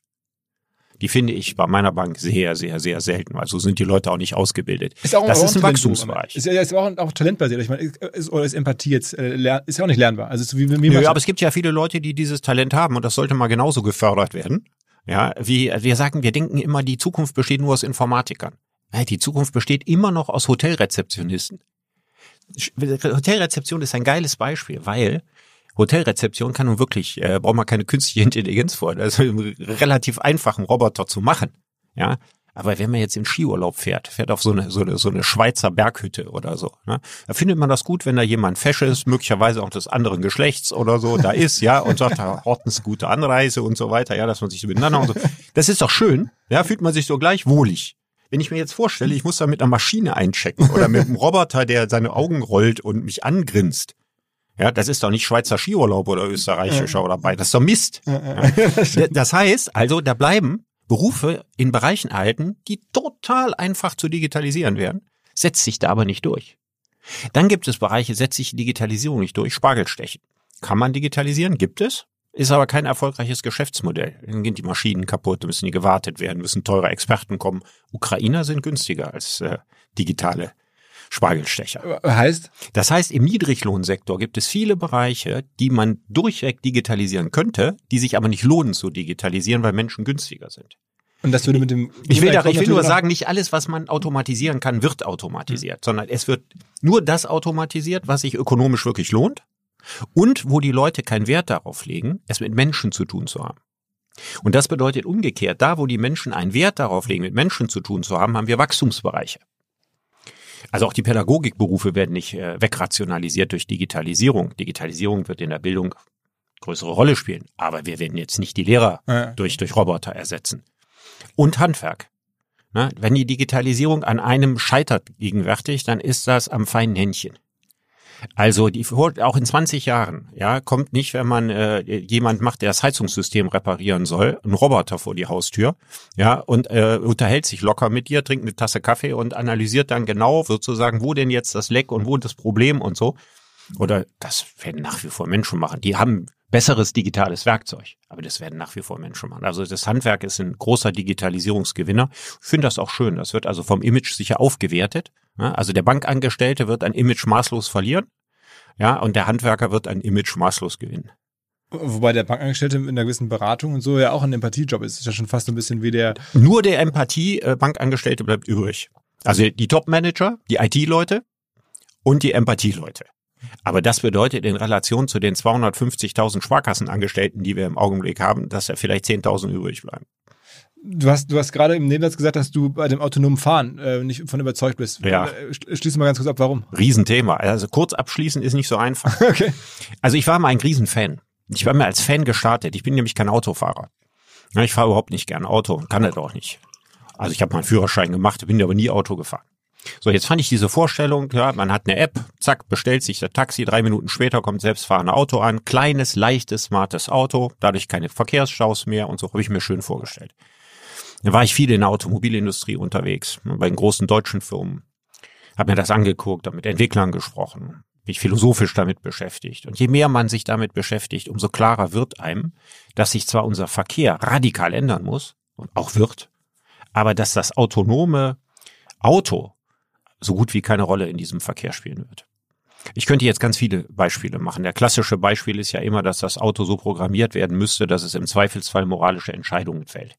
Die finde ich bei meiner Bank sehr, sehr, sehr selten. Also sind die Leute auch nicht ausgebildet. Ist auch, das auch ist ein Wachstumsbereich. Ist ja ist auch, auch talentbasiert. Ich meine, ist, oder ist Empathie jetzt, äh, lern, ist ja auch nicht lernbar. Also, so wie, wie Nö, aber es gibt ja viele Leute, die dieses Talent haben und das sollte mal genauso gefördert werden. Ja, wie wir sagen, wir denken immer, die Zukunft besteht nur aus Informatikern. Die Zukunft besteht immer noch aus Hotelrezeptionisten. Hotelrezeption ist ein geiles Beispiel, weil Hotelrezeption kann nun wirklich, äh, braucht man keine künstliche Intelligenz vor. Das ist ein relativ einfach, einen Roboter zu machen. Ja, aber wenn man jetzt in Skiurlaub fährt, fährt auf so eine, so eine, so eine Schweizer Berghütte oder so, ne, da findet man das gut, wenn da jemand fesch ist, möglicherweise auch des anderen Geschlechts oder so, da ist, ja, und sagt, Herr Hortens, gute Anreise und so weiter, ja, dass man sich so miteinander und so. Das ist doch schön, ja, fühlt man sich so gleich wohlig. Wenn ich mir jetzt vorstelle, ich muss da mit einer Maschine einchecken oder mit einem Roboter, der seine Augen rollt und mich angrinst, ja, das ist doch nicht Schweizer Skiurlaub oder österreichischer oder bei, das ist doch Mist. Ja. Das heißt, also, da bleiben Berufe in Bereichen erhalten, die total einfach zu digitalisieren wären, setzt sich da aber nicht durch. Dann gibt es Bereiche, setzt sich Digitalisierung nicht durch, Spargelstechen. Kann man digitalisieren? Gibt es. Ist aber kein erfolgreiches Geschäftsmodell. Dann gehen die Maschinen kaputt, müssen die gewartet werden, müssen teure Experten kommen. Ukrainer sind günstiger als äh, digitale Spargelstecher. heißt, Das heißt, im Niedriglohnsektor gibt es viele Bereiche, die man durchweg digitalisieren könnte, die sich aber nicht lohnen zu digitalisieren, weil Menschen günstiger sind. und das würde mit dem. Ich will, da, ich will nur sagen, nicht alles, was man automatisieren kann, wird automatisiert, sondern es wird nur das automatisiert, was sich ökonomisch wirklich lohnt und wo die Leute keinen Wert darauf legen, es mit Menschen zu tun zu haben. Und das bedeutet umgekehrt, da wo die Menschen einen Wert darauf legen, mit Menschen zu tun zu haben, haben wir Wachstumsbereiche. Also auch die Pädagogikberufe werden nicht äh, wegrationalisiert durch Digitalisierung. Digitalisierung wird in der Bildung größere Rolle spielen, aber wir werden jetzt nicht die Lehrer Ja. durch, durch Roboter ersetzen. Und Handwerk. Ne? Wenn die Digitalisierung an einem scheitert gegenwärtig, dann ist das am feinen Händchen. Also die auch in 20 Jahren, ja, kommt nicht, wenn man äh, jemand macht, der das Heizungssystem reparieren soll, ein Roboter vor die Haustür, ja, und äh, unterhält sich locker mit dir, trinkt eine Tasse Kaffee und analysiert dann genau sozusagen, wo denn jetzt das Leck und wo das Problem und so. Oder das werden nach wie vor Menschen machen. Die haben besseres digitales Werkzeug, aber das werden nach wie vor Menschen machen. Also das Handwerk ist ein großer Digitalisierungsgewinner. Ich finde das auch schön. Das wird also vom Image sicher aufgewertet. Ja, Also der Bankangestellte wird ein Image maßlos verlieren. Ja, und der Handwerker wird ein Image maßlos gewinnen. Wobei der Bankangestellte mit einer gewissen Beratung und so ja auch ein Empathiejob ist. Ist ja schon fast ein bisschen wie der. Nur der Empathie-Bankangestellte bleibt übrig. Also die Top-Manager, die IT-Leute und die Empathie-Leute. Aber das bedeutet in Relation zu den 250.000 Sparkassenangestellten, die wir im Augenblick haben, dass da vielleicht 10.000 übrig bleiben. Du hast, du hast gerade im Nebensatz gesagt, dass du bei dem autonomen Fahren äh, nicht von überzeugt bist. Ja. Äh, sch- Schließ mal ganz kurz ab, warum? Riesenthema. Also kurz abschließen ist nicht so einfach. Okay. Also ich war mal ein Riesenfan. Ich war mir als Fan gestartet. Ich bin nämlich kein Autofahrer. Ich fahre überhaupt nicht gern Auto, kann das auch nicht. Also ich habe meinen Führerschein gemacht, bin aber nie Auto gefahren. So, jetzt fand ich diese Vorstellung, ja, man hat eine App, zack, bestellt sich der Taxi, drei Minuten später kommt selbstfahrende Auto an, kleines, leichtes, smartes Auto, dadurch keine Verkehrsstaus mehr und so habe ich mir schön vorgestellt. Dann war ich viel in der Automobilindustrie unterwegs, bei den großen deutschen Firmen, habe mir das angeguckt, habe mit Entwicklern gesprochen, mich philosophisch damit beschäftigt. Und je mehr man sich damit beschäftigt, umso klarer wird einem, dass sich zwar unser Verkehr radikal ändern muss und auch wird, aber dass das autonome Auto so gut wie keine Rolle in diesem Verkehr spielen wird. Ich könnte jetzt ganz viele Beispiele machen. Der klassische Beispiel ist ja immer, dass das Auto so programmiert werden müsste, dass es im Zweifelsfall moralische Entscheidungen fällt.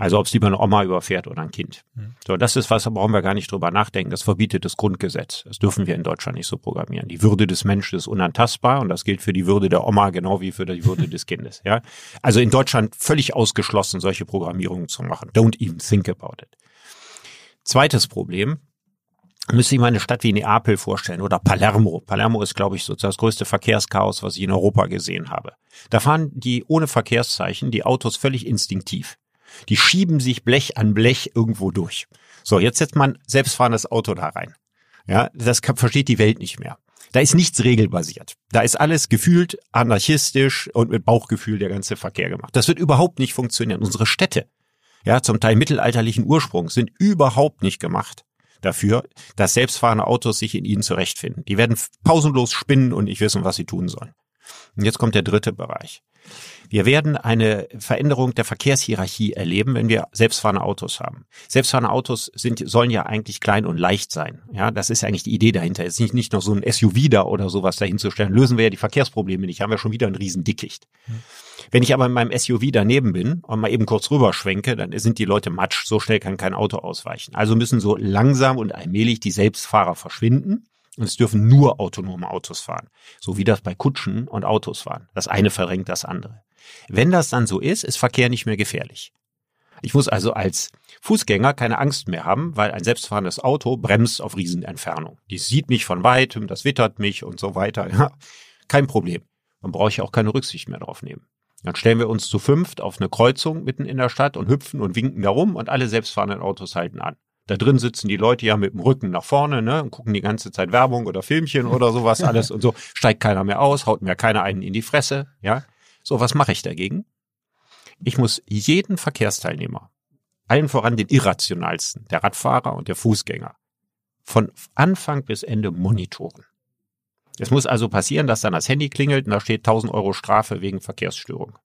Also ob es lieber eine Oma überfährt oder ein Kind. So, das ist was, da brauchen wir gar nicht drüber nachdenken. Das verbietet das Grundgesetz. Das dürfen wir in Deutschland nicht so programmieren. Die Würde des Menschen ist unantastbar und das gilt für die Würde der Oma genau wie für die Würde des Kindes. Ja, also in Deutschland völlig ausgeschlossen, solche Programmierungen zu machen. Don't even think about it. Zweites Problem. Müsste ich mal eine Stadt wie Neapel vorstellen oder Palermo. Palermo ist, glaube ich, sozusagen das größte Verkehrschaos, was ich in Europa gesehen habe. Da fahren die ohne Verkehrszeichen die Autos völlig instinktiv. Die schieben sich Blech an Blech irgendwo durch. So, jetzt setzt man selbstfahrendes Auto da rein. Ja, das kann, versteht die Welt nicht mehr. Da ist nichts regelbasiert. Da ist alles gefühlt anarchistisch und mit Bauchgefühl der ganze Verkehr gemacht. Das wird überhaupt nicht funktionieren. Unsere Städte ja, zum Teil mittelalterlichen Ursprungs, sind überhaupt nicht gemacht dafür, dass selbstfahrende Autos sich in ihnen zurechtfinden. Die werden pausenlos spinnen und nicht wissen, was sie tun sollen. Und jetzt kommt der dritte Bereich. Wir werden eine Veränderung der Verkehrshierarchie erleben, wenn wir selbstfahrende Autos haben. Selbstfahrende Autos sind, sollen ja eigentlich klein und leicht sein. Ja, das ist eigentlich die Idee dahinter. Es ist nicht, nicht noch so ein SUV da oder sowas dahinzustellen. Lösen wir ja die Verkehrsprobleme nicht. Haben wir schon wieder ein Riesendickicht. Hm. Wenn ich aber in meinem SUV daneben bin und mal eben kurz rüberschwenke, dann sind die Leute matsch. So schnell kann kein Auto ausweichen. Also müssen so langsam und allmählich die Selbstfahrer verschwinden. Und es dürfen nur autonome Autos fahren. So wie das bei Kutschen und Autos fahren. Das eine verrenkt das andere. Wenn das dann so ist, ist Verkehr nicht mehr gefährlich. Ich muss also als Fußgänger keine Angst mehr haben, weil ein selbstfahrendes Auto bremst auf Riesenentfernung. Die sieht mich von weitem, das wittert mich und so weiter. Ja, kein Problem. Dann brauche ich auch keine Rücksicht mehr drauf nehmen. Dann stellen wir uns zu fünft auf eine Kreuzung mitten in der Stadt und hüpfen und winken da rum und alle selbstfahrenden Autos halten an. Da drin sitzen die Leute ja mit dem Rücken nach vorne, ne, und gucken die ganze Zeit Werbung oder Filmchen oder sowas alles und so. Steigt keiner mehr aus, haut mir keiner einen in die Fresse, ja. So, was mache ich dagegen? Ich muss jeden Verkehrsteilnehmer, allen voran den irrationalsten, der Radfahrer und der Fußgänger, von Anfang bis Ende monitoren. Es muss also passieren, dass dann das Handy klingelt und da steht 1000 Euro Strafe wegen Verkehrsstörung.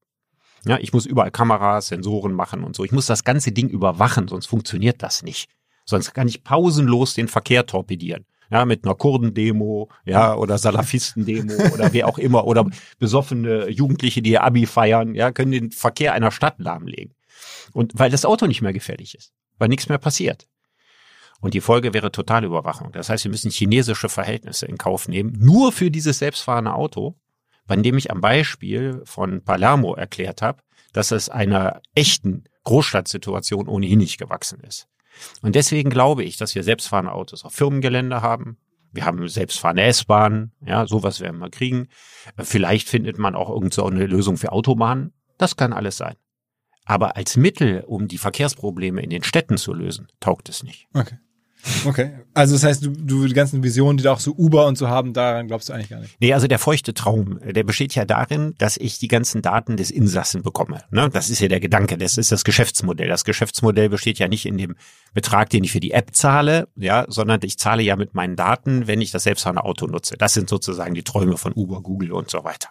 Ja, ich muss überall Kameras, Sensoren machen und so. Ich muss das ganze Ding überwachen, sonst funktioniert das nicht. Sonst kann ich pausenlos den Verkehr torpedieren ja, mit einer Kurdendemo, ja, oder Salafistendemo oder wer auch immer, oder besoffene Jugendliche, die ihr Abi feiern, ja, können den Verkehr einer Stadt lahmlegen. Und weil das Auto nicht mehr gefährlich ist, weil nichts mehr passiert. Und die Folge wäre totale Überwachung. Das heißt, wir müssen chinesische Verhältnisse in Kauf nehmen, nur für dieses selbstfahrende Auto, bei dem ich am Beispiel von Palermo erklärt habe, dass es einer echten Großstadtsituation ohnehin nicht gewachsen ist. Und deswegen glaube ich, dass wir selbstfahrende Autos auf Firmengelände haben. Wir haben selbstfahrende S-Bahnen, ja, sowas werden wir kriegen. Vielleicht findet man auch irgend so eine Lösung für Autobahnen. Das kann alles sein. Aber als Mittel, um die Verkehrsprobleme in den Städten zu lösen, taugt es nicht. Okay. Okay. Also das heißt, du, du die ganzen Visionen, die da auch so Uber und so haben, daran glaubst du eigentlich gar nicht. Nee, also der feuchte Traum, der besteht ja darin, dass ich die ganzen Daten des Insassen bekomme. Ne? Das ist ja der Gedanke, das ist das Geschäftsmodell. Das Geschäftsmodell besteht ja nicht in dem Betrag, den ich für die App zahle, ja, sondern ich zahle ja mit meinen Daten, wenn ich das selbstfahrende Auto nutze. Das sind sozusagen die Träume von Uber, Google und so weiter.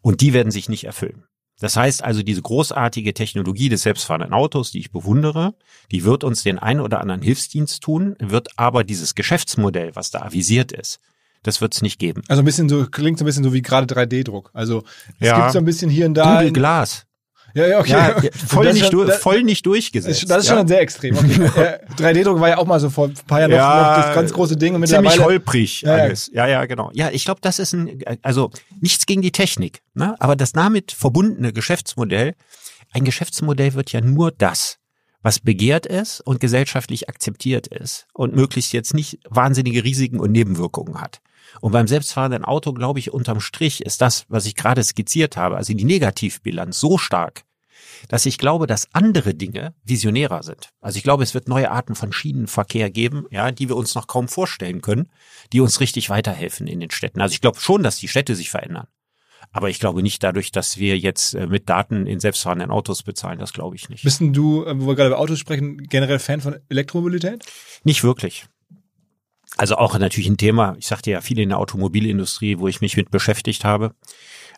Und die werden sich nicht erfüllen. Das heißt also, diese großartige Technologie des selbstfahrenden Autos, die ich bewundere, die wird uns den einen oder anderen Hilfsdienst tun, wird aber dieses Geschäftsmodell, was da avisiert ist, das wird es nicht geben. Also ein bisschen so, klingt so ein bisschen so wie gerade 3D-Druck. Also es ja. gibt so ein bisschen hier und da. Google Glas. Ja, ja, okay. Ja, voll, nicht, schon, voll nicht durchgesetzt. Das ist schon ja. sehr extrem. Okay. 3D-Druck war ja auch mal so vor ein paar Jahren ja, noch, das ganz große Ding. Und ziemlich holprig ja, alles. Ja, ja, genau. Ja, ich glaube, das ist ein, also nichts gegen die Technik, ne? aber das damit verbundene Geschäftsmodell, ein Geschäftsmodell wird ja nur das, was begehrt ist und gesellschaftlich akzeptiert ist und möglichst jetzt nicht wahnsinnige Risiken und Nebenwirkungen hat. Und beim selbstfahrenden Auto, glaube ich, unterm Strich ist das, was ich gerade skizziert habe, also die Negativbilanz so stark, dass ich glaube, dass andere Dinge visionärer sind. Also ich glaube, es wird neue Arten von Schienenverkehr geben, ja, die wir uns noch kaum vorstellen können, die uns richtig weiterhelfen in den Städten. Also ich glaube schon, dass die Städte sich verändern. Aber ich glaube nicht dadurch, dass wir jetzt äh, mit Daten in selbstfahrenden Autos bezahlen. Das glaube ich nicht. Bist du, äh, wo wir gerade über Autos sprechen, generell Fan von Elektromobilität? Nicht wirklich. Also auch natürlich ein Thema, ich sagte ja viel in der Automobilindustrie, wo ich mich mit beschäftigt habe.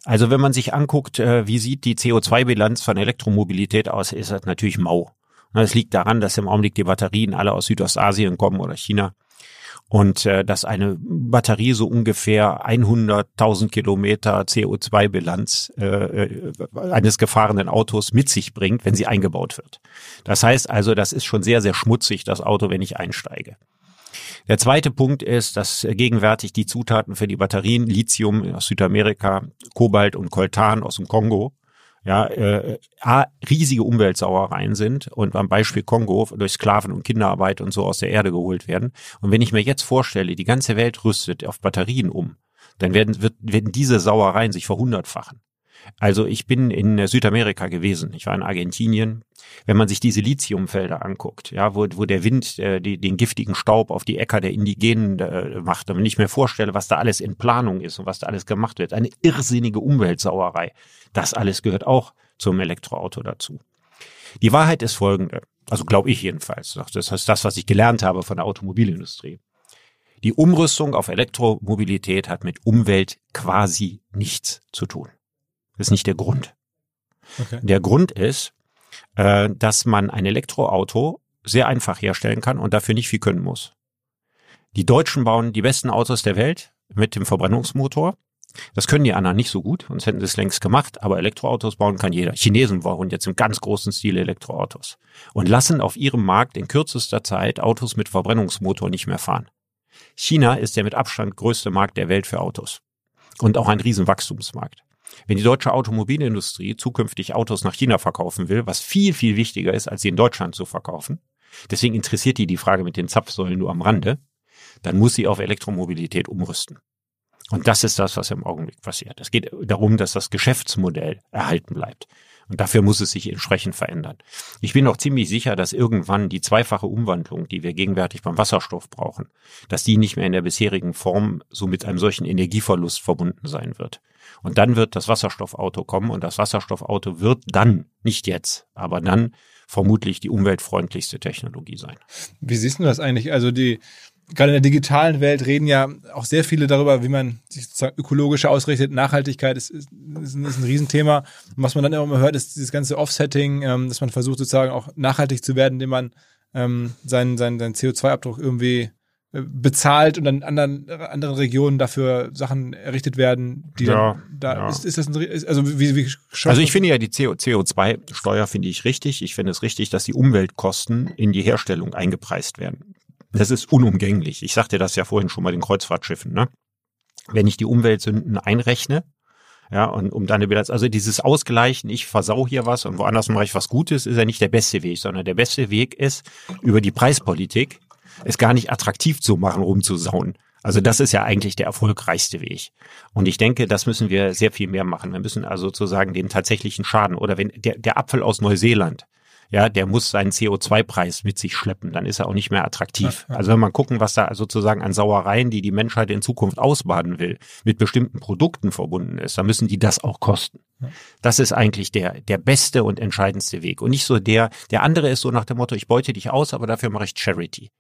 Also wenn man sich anguckt, äh, wie sieht die CO2-Bilanz von Elektromobilität aus, ist das natürlich mau. Das liegt daran, dass im Augenblick die Batterien alle aus Südostasien kommen oder China und äh, dass eine Batterie so ungefähr 100.000 Kilometer CO2-Bilanz äh, äh, eines gefahrenen Autos mit sich bringt, wenn sie eingebaut wird. Das heißt also, das ist schon sehr, sehr schmutzig, das Auto, wenn ich einsteige. Der zweite Punkt ist, dass gegenwärtig die Zutaten für die Batterien Lithium aus Südamerika, Kobalt und Coltan aus dem Kongo ja, äh, riesige Umweltsauereien sind und am Beispiel Kongo durch Sklaven und Kinderarbeit und so aus der Erde geholt werden. Und wenn ich mir jetzt vorstelle, die ganze Welt rüstet auf Batterien um, dann werden, wird, werden diese Sauereien sich verhundertfachen. Also ich bin in Südamerika gewesen. Ich war in Argentinien. Wenn man sich diese Lithiumfelder anguckt, ja, wo, wo der Wind äh, die, den giftigen Staub auf die Äcker der Indigenen äh, macht, und ich mir vorstelle, was da alles in Planung ist und was da alles gemacht wird, eine irrsinnige Umweltsauerei. Das alles gehört auch zum Elektroauto dazu. Die Wahrheit ist folgende. Also glaube ich jedenfalls. Das ist das, was ich gelernt habe von der Automobilindustrie. Die Umrüstung auf Elektromobilität hat mit Umwelt quasi nichts zu tun. Das ist nicht der Grund. Okay. Der Grund ist, äh, dass man ein Elektroauto sehr einfach herstellen kann und dafür nicht viel können muss. Die Deutschen bauen die besten Autos der Welt mit dem Verbrennungsmotor. Das können die anderen nicht so gut, sonst hätten sie es längst gemacht, aber Elektroautos bauen kann jeder. Chinesen bauen jetzt im ganz großen Stil Elektroautos und lassen auf ihrem Markt in kürzester Zeit Autos mit Verbrennungsmotor nicht mehr fahren. China ist der mit Abstand größte Markt der Welt für Autos und auch ein Riesenwachstumsmarkt. Wenn die deutsche Automobilindustrie zukünftig Autos nach China verkaufen will, was viel, viel wichtiger ist, als sie in Deutschland zu verkaufen, deswegen interessiert die die Frage mit den Zapfsäulen nur am Rande, dann muss sie auf Elektromobilität umrüsten. Und das ist das, was im Augenblick passiert. Es geht darum, dass das Geschäftsmodell erhalten bleibt. Und dafür muss es sich entsprechend verändern. Ich bin auch ziemlich sicher, dass irgendwann die zweifache Umwandlung, die wir gegenwärtig beim Wasserstoff brauchen, dass die nicht mehr in der bisherigen Form so mit einem solchen Energieverlust verbunden sein wird. Und dann wird das Wasserstoffauto kommen und das Wasserstoffauto wird dann, nicht jetzt, aber dann vermutlich die umweltfreundlichste Technologie sein. Wie siehst du das eigentlich? Also die, gerade in der digitalen Welt reden ja auch sehr viele darüber, wie man sich sozusagen ökologischer ausrichtet. Nachhaltigkeit ist, ist, ist, ein, ist ein Riesenthema. Und was man dann immer hört, ist dieses ganze Offsetting, ähm, dass man versucht sozusagen auch nachhaltig zu werden, indem man ähm, seinen, seinen, seinen CO2-Abdruck irgendwie bezahlt und dann in anderen, anderen Regionen dafür Sachen errichtet werden, die ja, dann da ja. ist, ist das ein, also wie, wie Also ich finde ja die CO2-Steuer finde ich richtig. Ich finde es richtig, dass die Umweltkosten in die Herstellung eingepreist werden. Das ist unumgänglich. Ich sagte das ja vorhin schon bei den Kreuzfahrtschiffen. Ne? Wenn ich die Umweltsünden einrechne, ja, und um dann wieder, also dieses Ausgleichen, ich versau hier was und woanders mache ich was Gutes, ist ja nicht der beste Weg, sondern der beste Weg ist, über die Preispolitik es gar nicht attraktiv zu machen, rumzusauen. Also das ist ja eigentlich der erfolgreichste Weg. Und ich denke, das müssen wir sehr viel mehr machen. Wir müssen also sozusagen den tatsächlichen Schaden oder wenn der, der Apfel aus Neuseeland, ja, der muss seinen CO2-Preis mit sich schleppen, dann ist er auch nicht mehr attraktiv. Also wenn man gucken, was da sozusagen an Sauereien, die die Menschheit in Zukunft ausbaden will, mit bestimmten Produkten verbunden ist, dann müssen die das auch kosten. Das ist eigentlich der, der beste und entscheidendste Weg. Und nicht so der, der andere ist so nach dem Motto, ich beute dich aus, aber dafür mache ich Charity.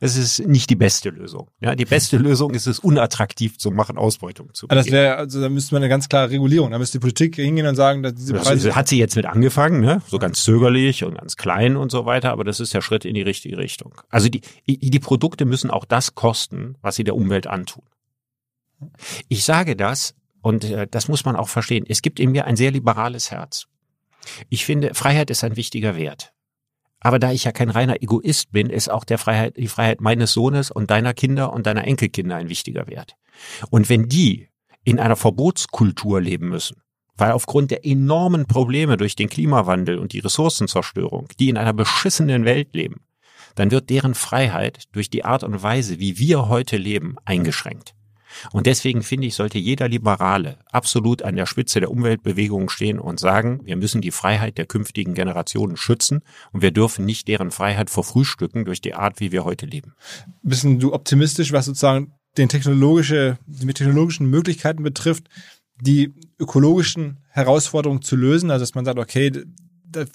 Es ist nicht die beste Lösung. Ja, die beste Lösung ist es, unattraktiv zu machen, Ausbeutung zu begehen. Das wäre, also da müsste man eine ganz klare Regulierung. Da müsste die Politik hingehen und sagen, dass diese Preise. Das hat sie jetzt mit angefangen, ne? So ganz zögerlich und ganz klein und so weiter, aber das ist der Schritt in die richtige Richtung. Also die, die Produkte müssen auch das kosten, was sie der Umwelt antun. Ich sage das, und äh, das muss man auch verstehen. Es gibt in mir ein sehr liberales Herz. Ich finde, Freiheit ist ein wichtiger Wert. Aber da ich ja kein reiner Egoist bin, ist auch der Freiheit, die Freiheit meines Sohnes und deiner Kinder und deiner Enkelkinder ein wichtiger Wert. Und wenn die in einer Verbotskultur leben müssen, weil aufgrund der enormen Probleme durch den Klimawandel und die Ressourcenzerstörung, die in einer beschissenen Welt leben, dann wird deren Freiheit durch die Art und Weise, wie wir heute leben, eingeschränkt. Und deswegen finde ich, sollte jeder Liberale absolut an der Spitze der Umweltbewegung stehen und sagen, wir müssen die Freiheit der künftigen Generationen schützen und wir dürfen nicht deren Freiheit verfrühstücken durch die Art, wie wir heute leben. Bist du optimistisch, was sozusagen den technologische, die technologischen Möglichkeiten betrifft, die ökologischen Herausforderungen zu lösen? Also, dass man sagt, okay,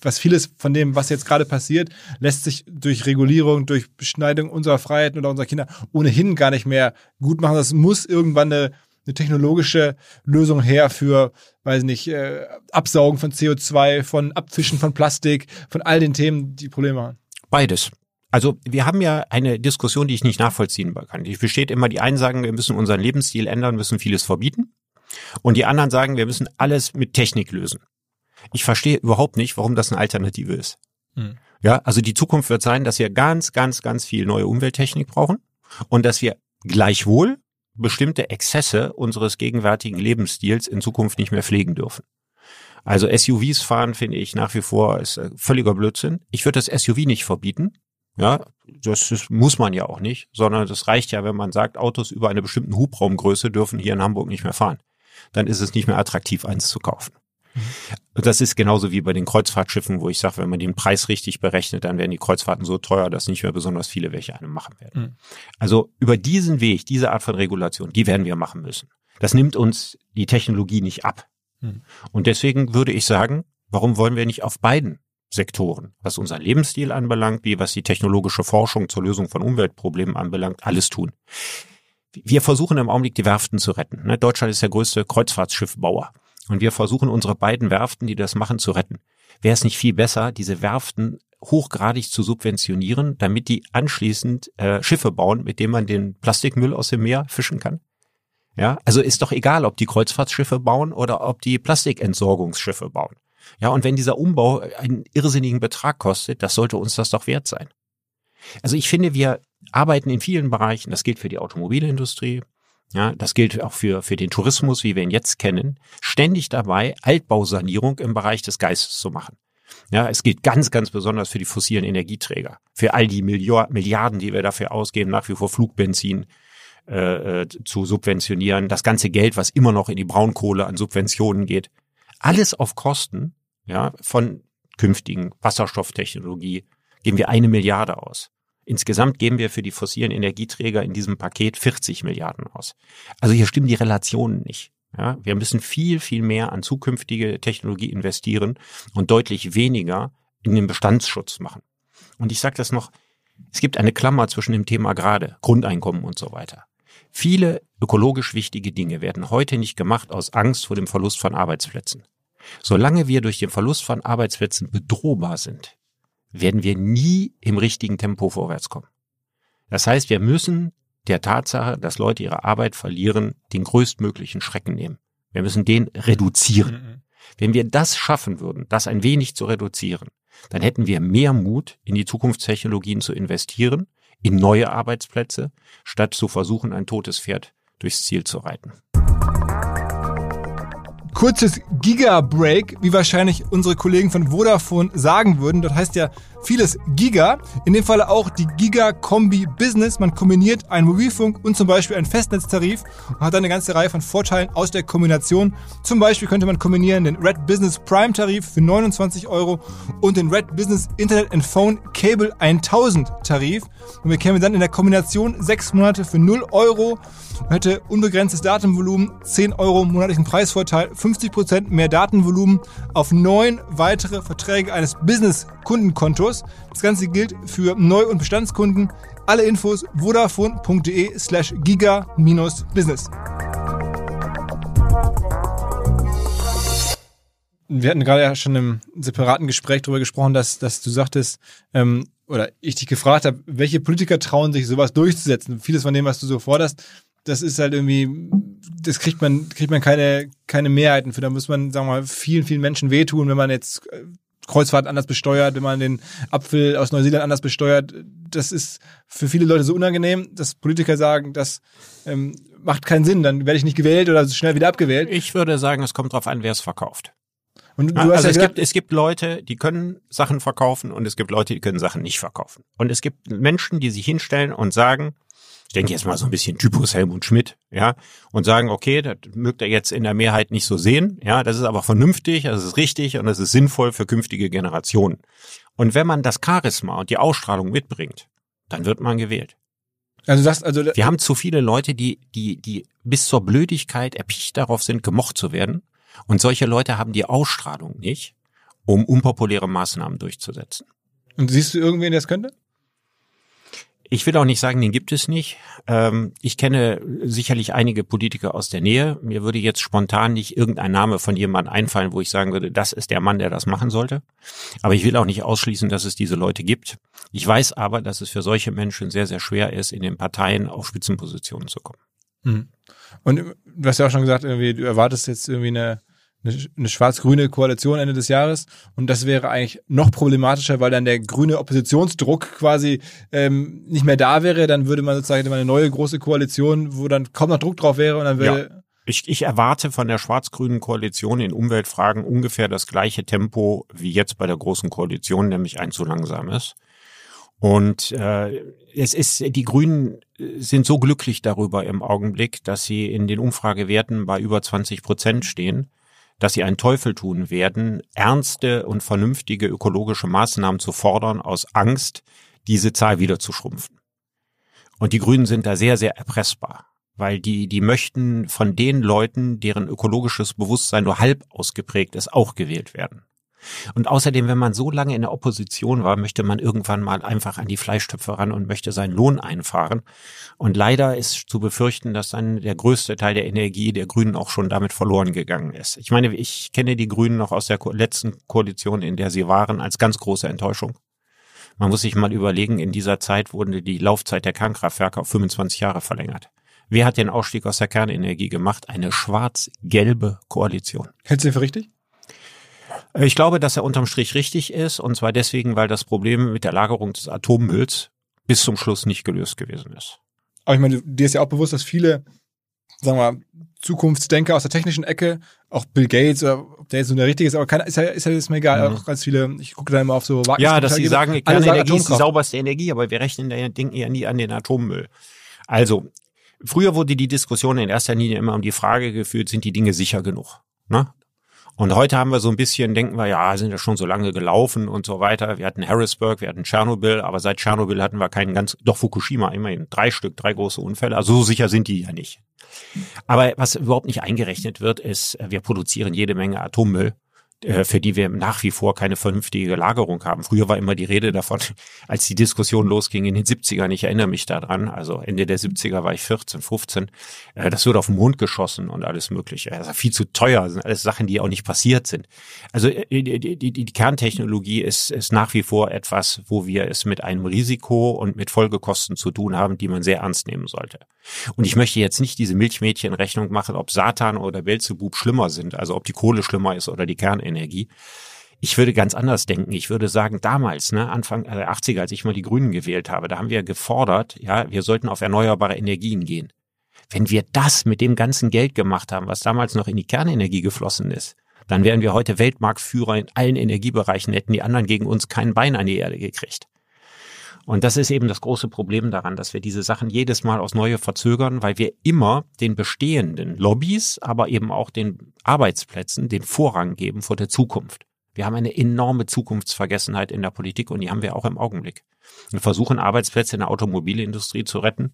was vieles von dem, was jetzt gerade passiert, lässt sich durch Regulierung, durch Beschneidung unserer Freiheiten oder unserer Kinder ohnehin gar nicht mehr gut machen. Das muss irgendwann eine, eine technologische Lösung her für, weiß nicht, äh, Absaugen von CO2, von Abfischen von Plastik, von all den Themen, die Probleme haben. Beides. Also wir haben ja eine Diskussion, die ich nicht nachvollziehen kann. Die besteht immer, die einen sagen, wir müssen unseren Lebensstil ändern, müssen vieles verbieten. Und die anderen sagen, wir müssen alles mit Technik lösen. Ich verstehe überhaupt nicht, warum das eine Alternative ist. Hm. Ja, also die Zukunft wird sein, dass wir ganz, ganz, ganz viel neue Umwelttechnik brauchen und dass wir gleichwohl bestimmte Exzesse unseres gegenwärtigen Lebensstils in Zukunft nicht mehr pflegen dürfen. Also SUVs fahren finde ich nach wie vor ist äh, völliger Blödsinn. Ich würde das SUV nicht verbieten. Ja, das ist, muss man ja auch nicht, sondern das reicht ja, wenn man sagt, Autos über eine bestimmte Hubraumgröße dürfen hier in Hamburg nicht mehr fahren. Dann ist es nicht mehr attraktiv, eins zu kaufen. Das ist genauso wie bei den Kreuzfahrtschiffen, wo ich sage, wenn man den Preis richtig berechnet, dann werden die Kreuzfahrten so teuer, dass nicht mehr besonders viele welche eine machen werden. Mhm. Also über diesen Weg, diese Art von Regulation, die werden wir machen müssen. Das nimmt uns die Technologie nicht ab. Mhm. Und deswegen würde ich sagen, warum wollen wir nicht auf beiden Sektoren, was unseren Lebensstil anbelangt, wie was die technologische Forschung zur Lösung von Umweltproblemen anbelangt, alles tun. Wir versuchen im Augenblick die Werften zu retten. Ne? Deutschland ist der größte Kreuzfahrtschiffbauer. Und wir versuchen unsere beiden Werften, die das machen, zu retten. Wäre es nicht viel besser, diese Werften hochgradig zu subventionieren, damit die anschließend äh, Schiffe bauen, mit denen man den Plastikmüll aus dem Meer fischen kann? Ja, also ist doch egal, ob die Kreuzfahrtschiffe bauen oder ob die Plastikentsorgungsschiffe bauen. Ja, und wenn dieser Umbau einen irrsinnigen Betrag kostet, das sollte uns das doch wert sein. Also ich finde, wir arbeiten in vielen Bereichen, das gilt für die Automobilindustrie, ja, das gilt auch für, für den Tourismus, wie wir ihn jetzt kennen, ständig dabei, Altbausanierung im Bereich des Geistes zu machen. Ja, es gilt ganz, ganz besonders für die fossilen Energieträger. Für all die Milliarden, die wir dafür ausgeben, nach wie vor Flugbenzin äh, äh, zu subventionieren, das ganze Geld, was immer noch in die Braunkohle an Subventionen geht. Alles auf Kosten ja, von künftigen Wasserstofftechnologie geben wir eine Milliarde aus. Insgesamt geben wir für die fossilen Energieträger in diesem Paket 40 Milliarden aus. Also hier stimmen die Relationen nicht. Ja, wir müssen viel, viel mehr an zukünftige Technologie investieren und deutlich weniger in den Bestandsschutz machen. Und ich sage das noch, es gibt eine Klammer zwischen dem Thema gerade, Grundeinkommen und so weiter. Viele ökologisch wichtige Dinge werden heute nicht gemacht aus Angst vor dem Verlust von Arbeitsplätzen. Solange wir durch den Verlust von Arbeitsplätzen bedrohbar sind, werden wir nie im richtigen Tempo vorwärts kommen. Das heißt, wir müssen der Tatsache, dass Leute ihre Arbeit verlieren, den größtmöglichen Schrecken nehmen. Wir müssen den reduzieren. Mhm. Wenn wir das schaffen würden, das ein wenig zu reduzieren, dann hätten wir mehr Mut, in die Zukunftstechnologien zu investieren, in neue Arbeitsplätze, statt zu versuchen, ein totes Pferd durchs Ziel zu reiten kurzes Giga-Break, wie wahrscheinlich unsere Kollegen von Vodafone sagen würden. Dort heißt ja vieles Giga. In dem Fall auch die Giga-Kombi Business. Man kombiniert einen Mobilfunk und zum Beispiel einen Festnetztarif und hat dann eine ganze Reihe von Vorteilen aus der Kombination. Zum Beispiel könnte man kombinieren den Red Business Prime Tarif für 29 Euro und den Red Business Internet and Phone Cable 1000 Tarif. Und wir kämen dann in der Kombination sechs Monate für 0 Euro. Man hätte unbegrenztes Datenvolumen, 10 Euro monatlichen Preisvorteil, 50% mehr Datenvolumen auf neun weitere Verträge eines Business-Kundenkontos. Das Ganze gilt für Neu- und Bestandskunden. Alle Infos vodafone.de slash giga-business. Wir hatten gerade ja schon im separaten Gespräch darüber gesprochen, dass, dass du sagtest, ähm, oder ich dich gefragt habe, welche Politiker trauen sich sowas durchzusetzen? Vieles von dem, was du so forderst, das ist halt irgendwie, das kriegt man, kriegt man keine, keine Mehrheiten für. Da muss man, sagen wir mal, vielen, vielen Menschen wehtun, wenn man jetzt äh, Kreuzfahrt anders besteuert, wenn man den Apfel aus Neuseeland anders besteuert. Das ist für viele Leute so unangenehm, dass Politiker sagen, das ähm, macht keinen Sinn, dann werde ich nicht gewählt oder schnell wieder abgewählt. Ich würde sagen, es kommt darauf an, wer es verkauft. Und du hast also ja es, gibt, es gibt Leute, die können Sachen verkaufen und es gibt Leute, die können Sachen nicht verkaufen. Und es gibt Menschen, die sich hinstellen und sagen, ich denke jetzt mal so ein bisschen Typus Helmut Schmidt, ja, und sagen, okay, das mögt er jetzt in der Mehrheit nicht so sehen, ja, das ist aber vernünftig, das ist richtig und das ist sinnvoll für künftige Generationen. Und wenn man das Charisma und die Ausstrahlung mitbringt, dann wird man gewählt. Also sagst, also wir haben zu viele Leute, die die die bis zur Blödigkeit erpicht darauf sind, gemocht zu werden, und solche Leute haben die Ausstrahlung nicht, um unpopuläre Maßnahmen durchzusetzen. Und siehst du irgendwen, der es könnte? Ich will auch nicht sagen, den gibt es nicht. Ähm, ich kenne sicherlich einige Politiker aus der Nähe. Mir würde jetzt spontan nicht irgendein Name von jemandem einfallen, wo ich sagen würde, das ist der Mann, der das machen sollte. Aber ich will auch nicht ausschließen, dass es diese Leute gibt. Ich weiß aber, dass es für solche Menschen sehr, sehr schwer ist, in den Parteien auf Spitzenpositionen zu kommen. Mhm. Und du hast ja auch schon gesagt, irgendwie, du erwartest jetzt irgendwie eine eine, schwarz-grüne Koalition Ende des Jahres. Und das wäre eigentlich noch problematischer, weil dann der grüne Oppositionsdruck quasi ähm, nicht mehr da wäre. Dann würde man sozusagen eine neue große Koalition, wo dann kaum noch Druck drauf wäre und dann würde. Ja. Ich, ich erwarte von der schwarz-grünen Koalition in Umweltfragen ungefähr das gleiche Tempo wie jetzt bei der großen Koalition, nämlich ein zu langsames. Und äh, es ist, die Grünen sind so glücklich darüber im Augenblick, dass sie in den Umfragewerten bei über 20 Prozent stehen dass sie einen Teufel tun werden, ernste und vernünftige ökologische Maßnahmen zu fordern, aus Angst, diese Zahl wieder zu schrumpfen. Und die Grünen sind da sehr, sehr erpressbar, weil die, die möchten von den Leuten, deren ökologisches Bewusstsein nur halb ausgeprägt ist, auch gewählt werden. Und außerdem, wenn man so lange in der Opposition war, möchte man irgendwann mal einfach an die Fleischtöpfe ran und möchte seinen Lohn einfahren. Und leider ist zu befürchten, dass dann der größte Teil der Energie der Grünen auch schon damit verloren gegangen ist. Ich meine, ich kenne die Grünen noch aus der letzten Koalition, in der sie waren, als ganz große Enttäuschung. Man muss sich mal überlegen, in dieser Zeit wurde die Laufzeit der Kernkraftwerke auf 25 Jahre verlängert. Wer hat den Ausstieg aus der Kernenergie gemacht? Eine schwarz-gelbe Koalition. Hältst du den für richtig? Ich glaube, dass er unterm Strich richtig ist, und zwar deswegen, weil das Problem mit der Lagerung des Atommülls bis zum Schluss nicht gelöst gewesen ist. Aber ich meine, dir ist ja auch bewusst, dass viele, sagen wir mal, Zukunftsdenker aus der technischen Ecke, auch Bill Gates, oder ob der jetzt so der richtige ist, aber keiner, ist ja, ist ja jetzt mir egal, mhm. auch ganz viele, ich gucke da immer auf so Ja, dass sie sagen, Kernenergie ist die sauberste Energie, aber wir rechnen da Ding eher nie an den Atommüll. Also, früher wurde die Diskussion in erster Linie immer um die Frage geführt, sind die Dinge sicher genug? Ne? Und heute haben wir so ein bisschen, denken wir, ja, sind ja schon so lange gelaufen und so weiter. Wir hatten Harrisburg, wir hatten Tschernobyl, aber seit Tschernobyl hatten wir keinen ganz, doch Fukushima, immerhin drei Stück, drei große Unfälle. Also so sicher sind die ja nicht. Aber was überhaupt nicht eingerechnet wird, ist, wir produzieren jede Menge Atommüll für die wir nach wie vor keine vernünftige Lagerung haben. Früher war immer die Rede davon, als die Diskussion losging in den 70ern, ich erinnere mich daran, also Ende der 70er war ich 14, 15, äh, das wurde auf den Mond geschossen und alles mögliche. Das war viel zu teuer, das sind alles Sachen, die auch nicht passiert sind. Also äh, die, die, die, Kerntechnologie ist, ist nach wie vor etwas, wo wir es mit einem Risiko und mit Folgekosten zu tun haben, die man sehr ernst nehmen sollte. Und ich möchte jetzt nicht diese Milchmädchenrechnung machen, ob Satan oder Belzebub schlimmer sind, also ob die Kohle schlimmer ist oder die Kernenergie. Ich würde ganz anders denken. Ich würde sagen, damals, ne, Anfang der 80er, als ich mal die Grünen gewählt habe, da haben wir gefordert, ja, wir sollten auf erneuerbare Energien gehen. Wenn wir das mit dem ganzen Geld gemacht haben, was damals noch in die Kernenergie geflossen ist, dann wären wir heute Weltmarktführer in allen Energiebereichen, hätten die anderen gegen uns kein Bein an die Erde gekriegt. Und das ist eben das große Problem daran, dass wir diese Sachen jedes Mal aufs Neue verzögern, weil wir immer den bestehenden Lobbys, aber eben auch den Arbeitsplätzen den Vorrang geben vor der Zukunft. Wir haben eine enorme Zukunftsvergessenheit in der Politik und die haben wir auch im Augenblick. Wir versuchen Arbeitsplätze in der Automobilindustrie zu retten,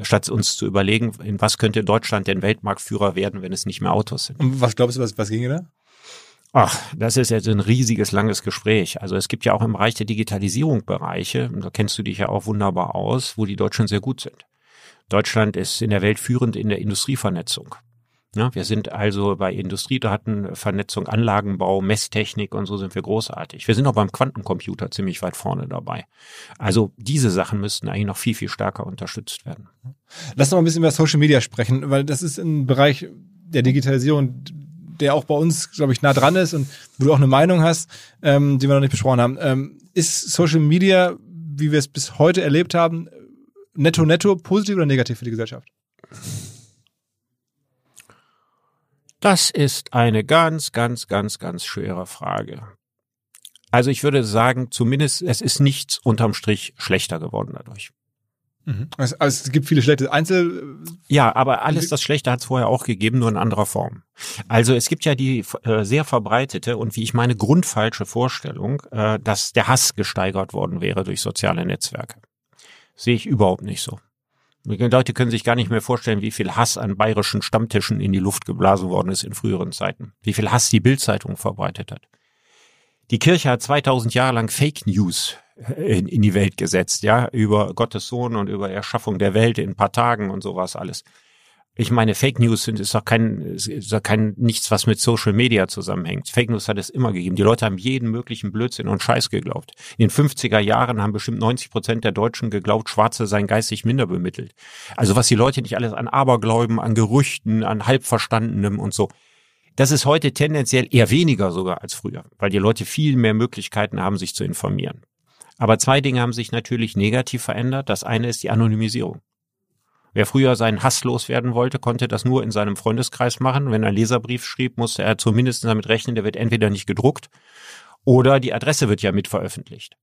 statt uns zu überlegen, in was könnte Deutschland denn Weltmarktführer werden, wenn es nicht mehr Autos sind. Und was glaubst du, was, was ginge da? Ach, das ist jetzt ein riesiges, langes Gespräch. Also es gibt ja auch im Bereich der Digitalisierung Bereiche, da kennst du dich ja auch wunderbar aus, wo die Deutschen sehr gut sind. Deutschland ist in der Welt führend in der Industrievernetzung. Ja, wir sind also bei Industriedaten, Vernetzung, Anlagenbau, Messtechnik und so sind wir großartig. Wir sind auch beim Quantencomputer ziemlich weit vorne dabei. Also diese Sachen müssten eigentlich noch viel, viel stärker unterstützt werden. Lass noch ein bisschen über Social Media sprechen, weil das ist ein Bereich der Digitalisierung, der auch bei uns, glaube ich, nah dran ist und wo du auch eine Meinung hast, ähm, die wir noch nicht besprochen haben. Ähm, ist Social Media, wie wir es bis heute erlebt haben, netto netto positiv oder negativ für die Gesellschaft? Das ist eine ganz, ganz, ganz, ganz schwere Frage. Also ich würde sagen, zumindest es ist nichts unterm Strich schlechter geworden dadurch. Mhm. Also, also, es gibt viele schlechte Einzel. Ja, aber alles das Schlechte hat es vorher auch gegeben, nur in anderer Form. Also es gibt ja die äh, sehr verbreitete und wie ich meine grundfalsche Vorstellung, äh, dass der Hass gesteigert worden wäre durch soziale Netzwerke. Sehe ich überhaupt nicht so. Die Leute können sich gar nicht mehr vorstellen, wie viel Hass an bayerischen Stammtischen in die Luft geblasen worden ist in früheren Zeiten. Wie viel Hass die Bildzeitung verbreitet hat. Die Kirche hat 2000 Jahre lang Fake News in, in die Welt gesetzt, ja, über Gottes Sohn und über Erschaffung der Welt in ein paar Tagen und sowas alles. Ich meine, Fake News sind, ist doch kein, ist doch kein, nichts, was mit Social Media zusammenhängt. Fake News hat es immer gegeben. Die Leute haben jeden möglichen Blödsinn und Scheiß geglaubt. In den 50er Jahren haben bestimmt 90 Prozent der Deutschen geglaubt, Schwarze seien geistig minder bemittelt. Also was die Leute nicht alles an Abergläuben, an Gerüchten, an Halbverstandenem und so. Das ist heute tendenziell eher weniger sogar als früher, weil die Leute viel mehr Möglichkeiten haben, sich zu informieren. Aber zwei Dinge haben sich natürlich negativ verändert. Das eine ist die Anonymisierung. Wer früher seinen Hass loswerden wollte, konnte das nur in seinem Freundeskreis machen. Wenn er einen Leserbrief schrieb, musste er zumindest damit rechnen, der wird entweder nicht gedruckt oder die Adresse wird ja mit veröffentlicht.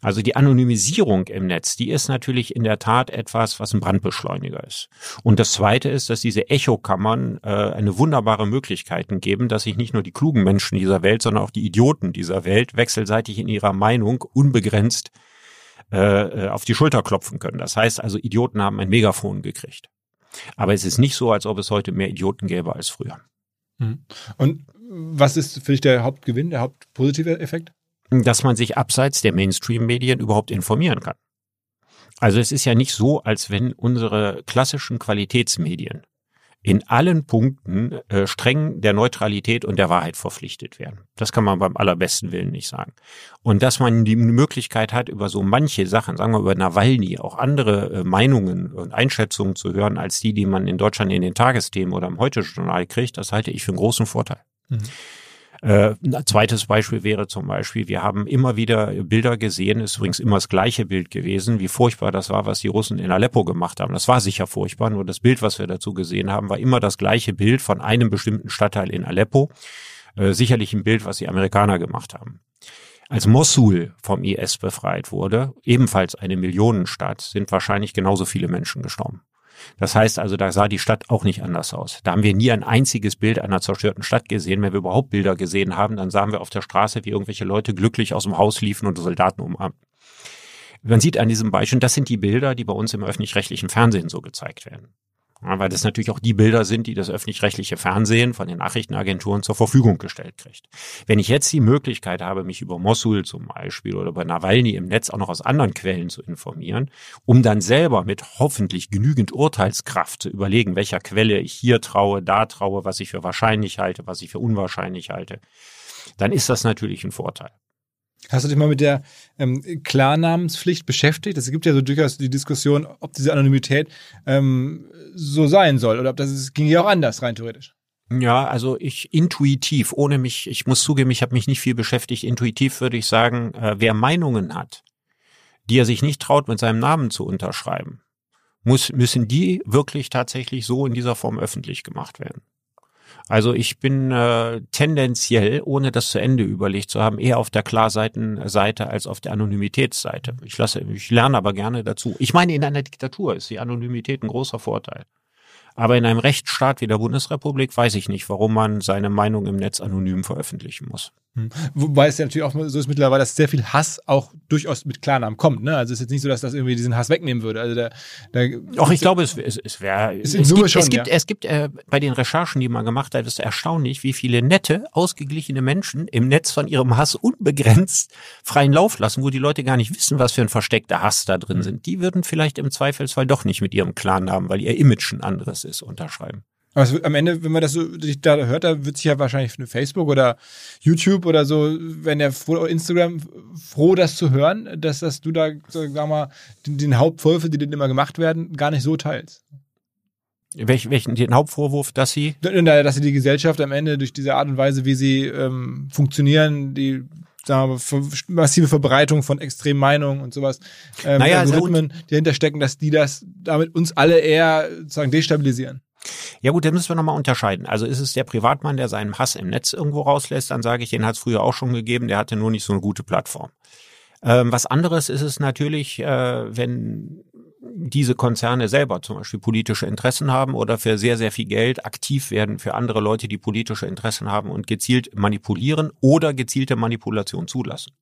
Also die Anonymisierung im Netz, die ist natürlich in der Tat etwas, was ein Brandbeschleuniger ist. Und das Zweite ist, dass diese Echokammern äh, eine wunderbare Möglichkeiten geben, dass sich nicht nur die klugen Menschen dieser Welt, sondern auch die Idioten dieser Welt wechselseitig in ihrer Meinung unbegrenzt äh, äh auf die Schulter klopfen können. Das heißt also, Idioten haben ein Megafon gekriegt. Aber es ist nicht so, als ob es heute mehr Idioten gäbe als früher. Hm. Und Was ist für dich der Hauptgewinn, der hauptpositive Effekt? Dass man sich abseits der Mainstream-Medien überhaupt informieren kann. Also es ist ja nicht so, als wenn unsere klassischen Qualitätsmedien in allen Punkten äh, streng der Neutralität und der Wahrheit verpflichtet werden. Das kann man beim allerbesten Willen nicht sagen. Und dass man die Möglichkeit hat, über so manche Sachen, sagen wir über Nawalny, auch andere äh, Meinungen und Einschätzungen zu hören, als die, die man in Deutschland in den Tagesthemen oder im Heute-Journal kriegt, das halte ich für einen großen Vorteil. Mhm. Äh, ein zweites Beispiel wäre zum Beispiel, wir haben immer wieder Bilder gesehen, ist übrigens immer das gleiche Bild gewesen, wie furchtbar das war, was die Russen in Aleppo gemacht haben. Das war sicher furchtbar, nur das Bild, was wir dazu gesehen haben, war immer das gleiche Bild von einem bestimmten Stadtteil in Aleppo. Äh, sicherlich ein Bild, was die Amerikaner gemacht haben. Als Mosul vom IS befreit wurde, ebenfalls eine Millionenstadt, sind wahrscheinlich genauso viele Menschen gestorben. Das heißt also, da sah die Stadt auch nicht anders aus. Da haben wir nie ein einziges Bild einer zerstörten Stadt gesehen. Wenn wir überhaupt Bilder gesehen haben, dann sahen wir auf der Straße, wie irgendwelche Leute glücklich aus dem Haus liefen und Soldaten umarmten. Man sieht an diesem Beispiel, das sind die Bilder, die bei uns im öffentlich-rechtlichen Fernsehen so gezeigt werden. Ja, weil das natürlich auch die Bilder sind, die das öffentlich-rechtliche Fernsehen von den Nachrichtenagenturen zur Verfügung gestellt kriegt. Wenn ich jetzt die Möglichkeit habe, mich über Mosul zum Beispiel oder über Nawalny im Netz auch noch aus anderen Quellen zu informieren, um dann selber mit hoffentlich genügend Urteilskraft zu überlegen, welcher Quelle ich hier traue, da traue, was ich für wahrscheinlich halte, was ich für unwahrscheinlich halte, dann ist das natürlich ein Vorteil. Hast du dich mal mit der ähm, Klarnamenspflicht beschäftigt? Es gibt ja so durchaus die Diskussion, ob diese Anonymität ähm, so sein soll oder ob das es ging ja auch anders rein theoretisch. Ja, also ich intuitiv, ohne mich, ich muss zugeben, ich habe mich nicht viel beschäftigt. Intuitiv würde ich sagen, äh, wer Meinungen hat, die er sich nicht traut, mit seinem Namen zu unterschreiben, muss, müssen die wirklich tatsächlich so in dieser Form öffentlich gemacht werden. Also ich bin äh, tendenziell, ohne das zu Ende überlegt zu haben, eher auf der Klarseitenseite als auf der Anonymitätsseite. Ich lasse, ich lerne aber gerne dazu. Ich meine, in einer Diktatur ist die Anonymität ein großer Vorteil. Aber in einem Rechtsstaat wie der Bundesrepublik weiß ich nicht, warum man seine Meinung im Netz anonym veröffentlichen muss. Hm. Wobei es ja natürlich auch so ist mittlerweile, dass sehr viel Hass auch durchaus mit Klarnamen kommt. Ne? Also es ist jetzt nicht so, dass das irgendwie diesen Hass wegnehmen würde. Also da, da Auch ich glaube, es, es, es wäre. Es, es, gibt, schon, es gibt, ja. es gibt äh, bei den Recherchen, die man gemacht hat, ist erstaunlich, wie viele nette, ausgeglichene Menschen im Netz von ihrem Hass unbegrenzt freien Lauf lassen, wo die Leute gar nicht wissen, was für ein versteckter Hass da drin mhm. sind. Die würden vielleicht im Zweifelsfall doch nicht mit ihrem Klarnamen, weil ihr Image ein anderes ist, unterschreiben. Aber es, am Ende, wenn man das so da hört, da wird sich ja wahrscheinlich für Facebook oder YouTube oder so, wenn der froh, Instagram froh, das zu hören, dass, dass du da, sag mal, den, den Hauptvorwürfe, die denn immer gemacht werden, gar nicht so teilst. Welch, welchen den Hauptvorwurf, dass sie? Dass sie die Gesellschaft am Ende durch diese Art und Weise, wie sie ähm, funktionieren, die wir, massive Verbreitung von extremen Meinungen und sowas, ähm, naja, Algorithmen, also, die dahinter stecken, dass die das damit uns alle eher sozusagen destabilisieren. Ja gut, dann müssen wir nochmal unterscheiden. Also ist es der Privatmann, der seinen Hass im Netz irgendwo rauslässt, dann sage ich, den hat es früher auch schon gegeben, der hatte nur nicht so eine gute Plattform. Ähm, was anderes ist es natürlich, äh, wenn diese Konzerne selber zum Beispiel politische Interessen haben oder für sehr, sehr viel Geld aktiv werden für andere Leute, die politische Interessen haben und gezielt manipulieren oder gezielte Manipulation zulassen.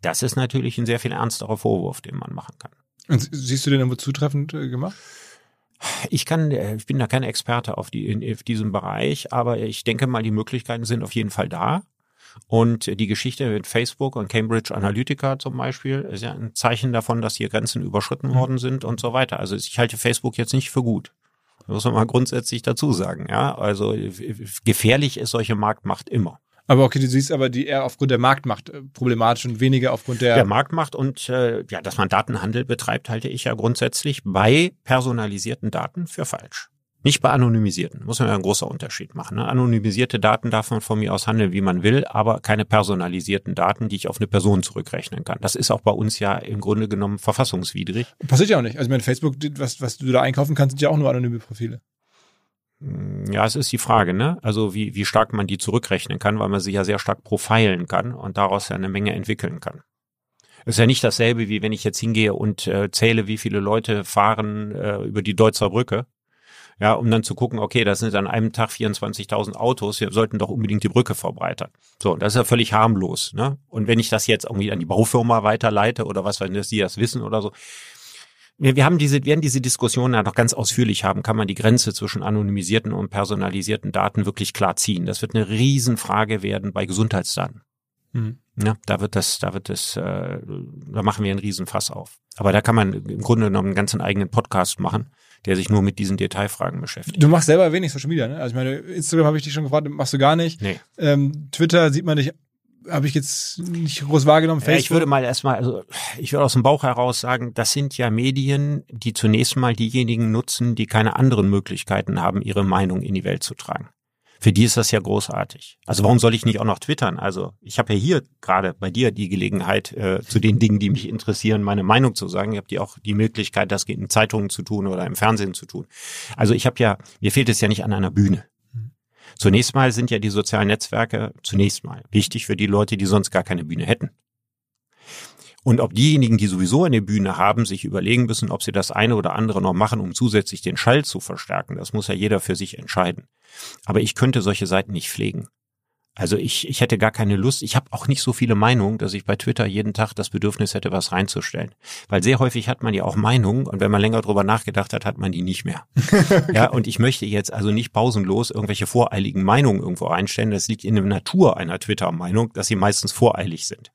Das ist natürlich ein sehr viel ernsterer Vorwurf, den man machen kann. Und siehst du den irgendwo zutreffend äh, gemacht? Ich kann, äh, ich bin da kein Experte auf, die, in, auf diesem Bereich, aber ich denke mal, die Möglichkeiten sind auf jeden Fall da. Und die Geschichte mit Facebook und Cambridge Analytica zum Beispiel ist ja ein Zeichen davon, dass hier Grenzen überschritten mhm. worden sind und so weiter. Also ich halte Facebook jetzt nicht für gut. Das muss man mal grundsätzlich dazu sagen. Ja, also gefährlich ist solche Marktmacht immer. Aber okay, du siehst aber die eher aufgrund der Marktmacht äh, problematisch und weniger aufgrund der. Der Marktmacht und äh, ja, dass man Datenhandel betreibt, halte ich ja grundsätzlich bei personalisierten Daten für falsch. Nicht bei anonymisierten. Muss man ja einen großen Unterschied machen. Ne? Anonymisierte Daten darf man von mir aus handeln, wie man will, aber keine personalisierten Daten, die ich auf eine Person zurückrechnen kann. Das ist auch bei uns ja im Grunde genommen verfassungswidrig. Passiert ja auch nicht. Also mein Facebook, was, was du da einkaufen kannst, sind ja auch nur anonyme Profile. Hm, ja, es ist die Frage, ne? Also wie, wie stark man die zurückrechnen kann, weil man sie ja sehr stark profilen kann und daraus ja eine Menge entwickeln kann. Es ist ja nicht dasselbe, wie wenn ich jetzt hingehe und äh, zähle, wie viele Leute fahren äh, über die Deutzer Brücke. Ja, um dann zu gucken, okay, das sind an einem Tag 24.000 Autos, wir sollten doch unbedingt die Brücke verbreitern. So, das ist ja völlig harmlos. Ne? Und wenn ich das jetzt irgendwie an die Baufirma weiterleite oder was, wenn das die das wissen oder so, wir, wir haben diese, werden diese Diskussion ja noch ganz ausführlich haben. Kann man die Grenze zwischen anonymisierten und personalisierten Daten wirklich klar ziehen? Das wird eine Riesenfrage werden bei Gesundheitsdaten. Mhm. Ja, da wird das, da wird das, äh, da machen wir einen Riesenfass auf. Aber da kann man im Grunde genommen einen ganzen eigenen Podcast machen, der sich nur mit diesen Detailfragen beschäftigt. Du machst selber wenig Social Media, ne? Also ich meine, Instagram habe ich dich schon gefragt, machst du gar nicht. Nee. Ähm, Twitter sieht man dich habe ich jetzt nicht groß wahrgenommen. Facebook. Ja, ich würde mal erstmal, also ich würde aus dem Bauch heraus sagen, das sind ja Medien, die zunächst mal diejenigen nutzen, die keine anderen Möglichkeiten haben, ihre Meinung in die Welt zu tragen. Für die ist das ja großartig. Also warum soll ich nicht auch noch twittern? Also ich habe ja hier gerade bei dir die Gelegenheit, äh, zu den Dingen, die mich interessieren, meine Meinung zu sagen. Ich habe die auch die Möglichkeit, das in Zeitungen zu tun oder im Fernsehen zu tun. Also ich habe ja, mir fehlt es ja nicht an einer Bühne. Zunächst mal sind ja die sozialen Netzwerke zunächst mal wichtig für die Leute, die sonst gar keine Bühne hätten. Und ob diejenigen, die sowieso eine Bühne haben, sich überlegen müssen, ob sie das eine oder andere noch machen, um zusätzlich den Schall zu verstärken, das muss ja jeder für sich entscheiden. Aber ich könnte solche Seiten nicht pflegen. Also ich, ich hätte gar keine Lust. Ich habe auch nicht so viele Meinungen, dass ich bei Twitter jeden Tag das Bedürfnis hätte, was reinzustellen. Weil sehr häufig hat man ja auch Meinungen und wenn man länger drüber nachgedacht hat, hat man die nicht mehr. Ja, und ich möchte jetzt also nicht pausenlos irgendwelche voreiligen Meinungen irgendwo einstellen. Das liegt in der Natur einer Twitter-Meinung, dass sie meistens voreilig sind.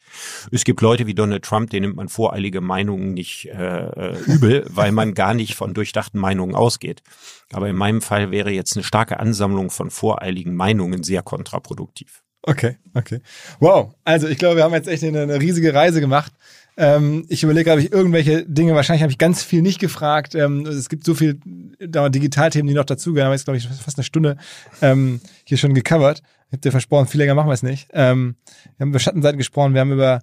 Es gibt Leute wie Donald Trump, denen nimmt man voreilige Meinungen nicht äh, äh übel, weil man gar nicht von durchdachten Meinungen ausgeht. Aber in meinem Fall wäre jetzt eine starke Ansammlung von voreiligen Meinungen sehr kontraproduktiv. Okay, okay. Wow. Also ich glaube, wir haben jetzt echt eine, eine riesige Reise gemacht. Ähm, ich überlege, habe ich irgendwelche Dinge, wahrscheinlich habe ich ganz viel nicht gefragt. Ähm, es gibt so viel Digitalthemen, die noch dazugehören, aber jetzt glaube ich fast eine Stunde ähm, hier schon gecovert. Ich habe dir versprochen, viel länger machen wir es nicht. Ähm, wir haben über Schattenseiten gesprochen, wir haben über,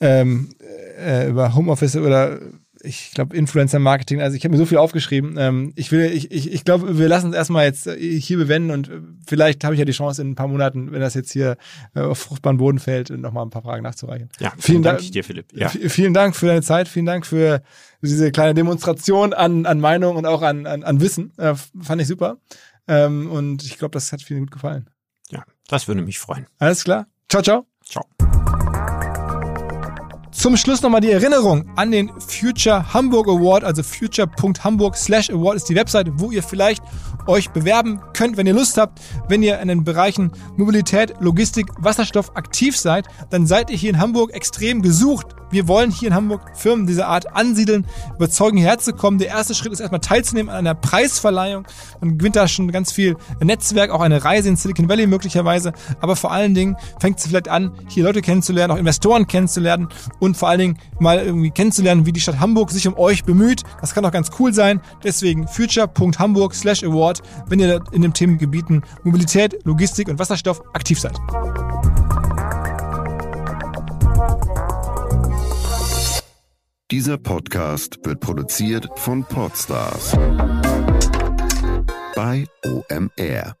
ähm, äh, über Homeoffice oder ich glaube, Influencer-Marketing, also ich habe mir so viel aufgeschrieben. Ähm, ich will, ich, ich, ich glaube, wir lassen es erstmal jetzt äh, hier bewenden und äh, vielleicht habe ich ja die Chance in ein paar Monaten, wenn das jetzt hier äh, auf fruchtbaren Boden fällt, nochmal ein paar Fragen nachzureichen. Ja, vielen Dank dir, Philipp. Ja. Vielen Dank für deine Zeit, vielen Dank für diese kleine Demonstration an, an Meinung und auch an, an, an Wissen. Äh, fand ich super. Ähm, und ich glaube, das hat vielen gut gefallen. Ja, das würde mich freuen. Alles klar. Ciao, ciao. Zum Schluss nochmal die Erinnerung an den Future Hamburg Award, also future.hamburg slash award ist die Webseite, wo ihr vielleicht euch bewerben könnt, wenn ihr Lust habt. Wenn ihr in den Bereichen Mobilität, Logistik, Wasserstoff aktiv seid, dann seid ihr hier in Hamburg extrem gesucht. Wir wollen hier in Hamburg Firmen dieser Art ansiedeln, überzeugen hierher zu kommen. Der erste Schritt ist erstmal teilzunehmen an einer Preisverleihung. Man gewinnt da schon ganz viel Netzwerk, auch eine Reise in Silicon Valley möglicherweise. Aber vor allen Dingen fängt es vielleicht an, hier Leute kennenzulernen, auch Investoren kennenzulernen und vor allen Dingen mal irgendwie kennenzulernen, wie die Stadt Hamburg sich um euch bemüht. Das kann auch ganz cool sein. Deswegen future.hamburg slash award, wenn ihr in den Themengebieten Mobilität, Logistik und Wasserstoff aktiv seid. Dieser Podcast wird produziert von Podstars bei OMR.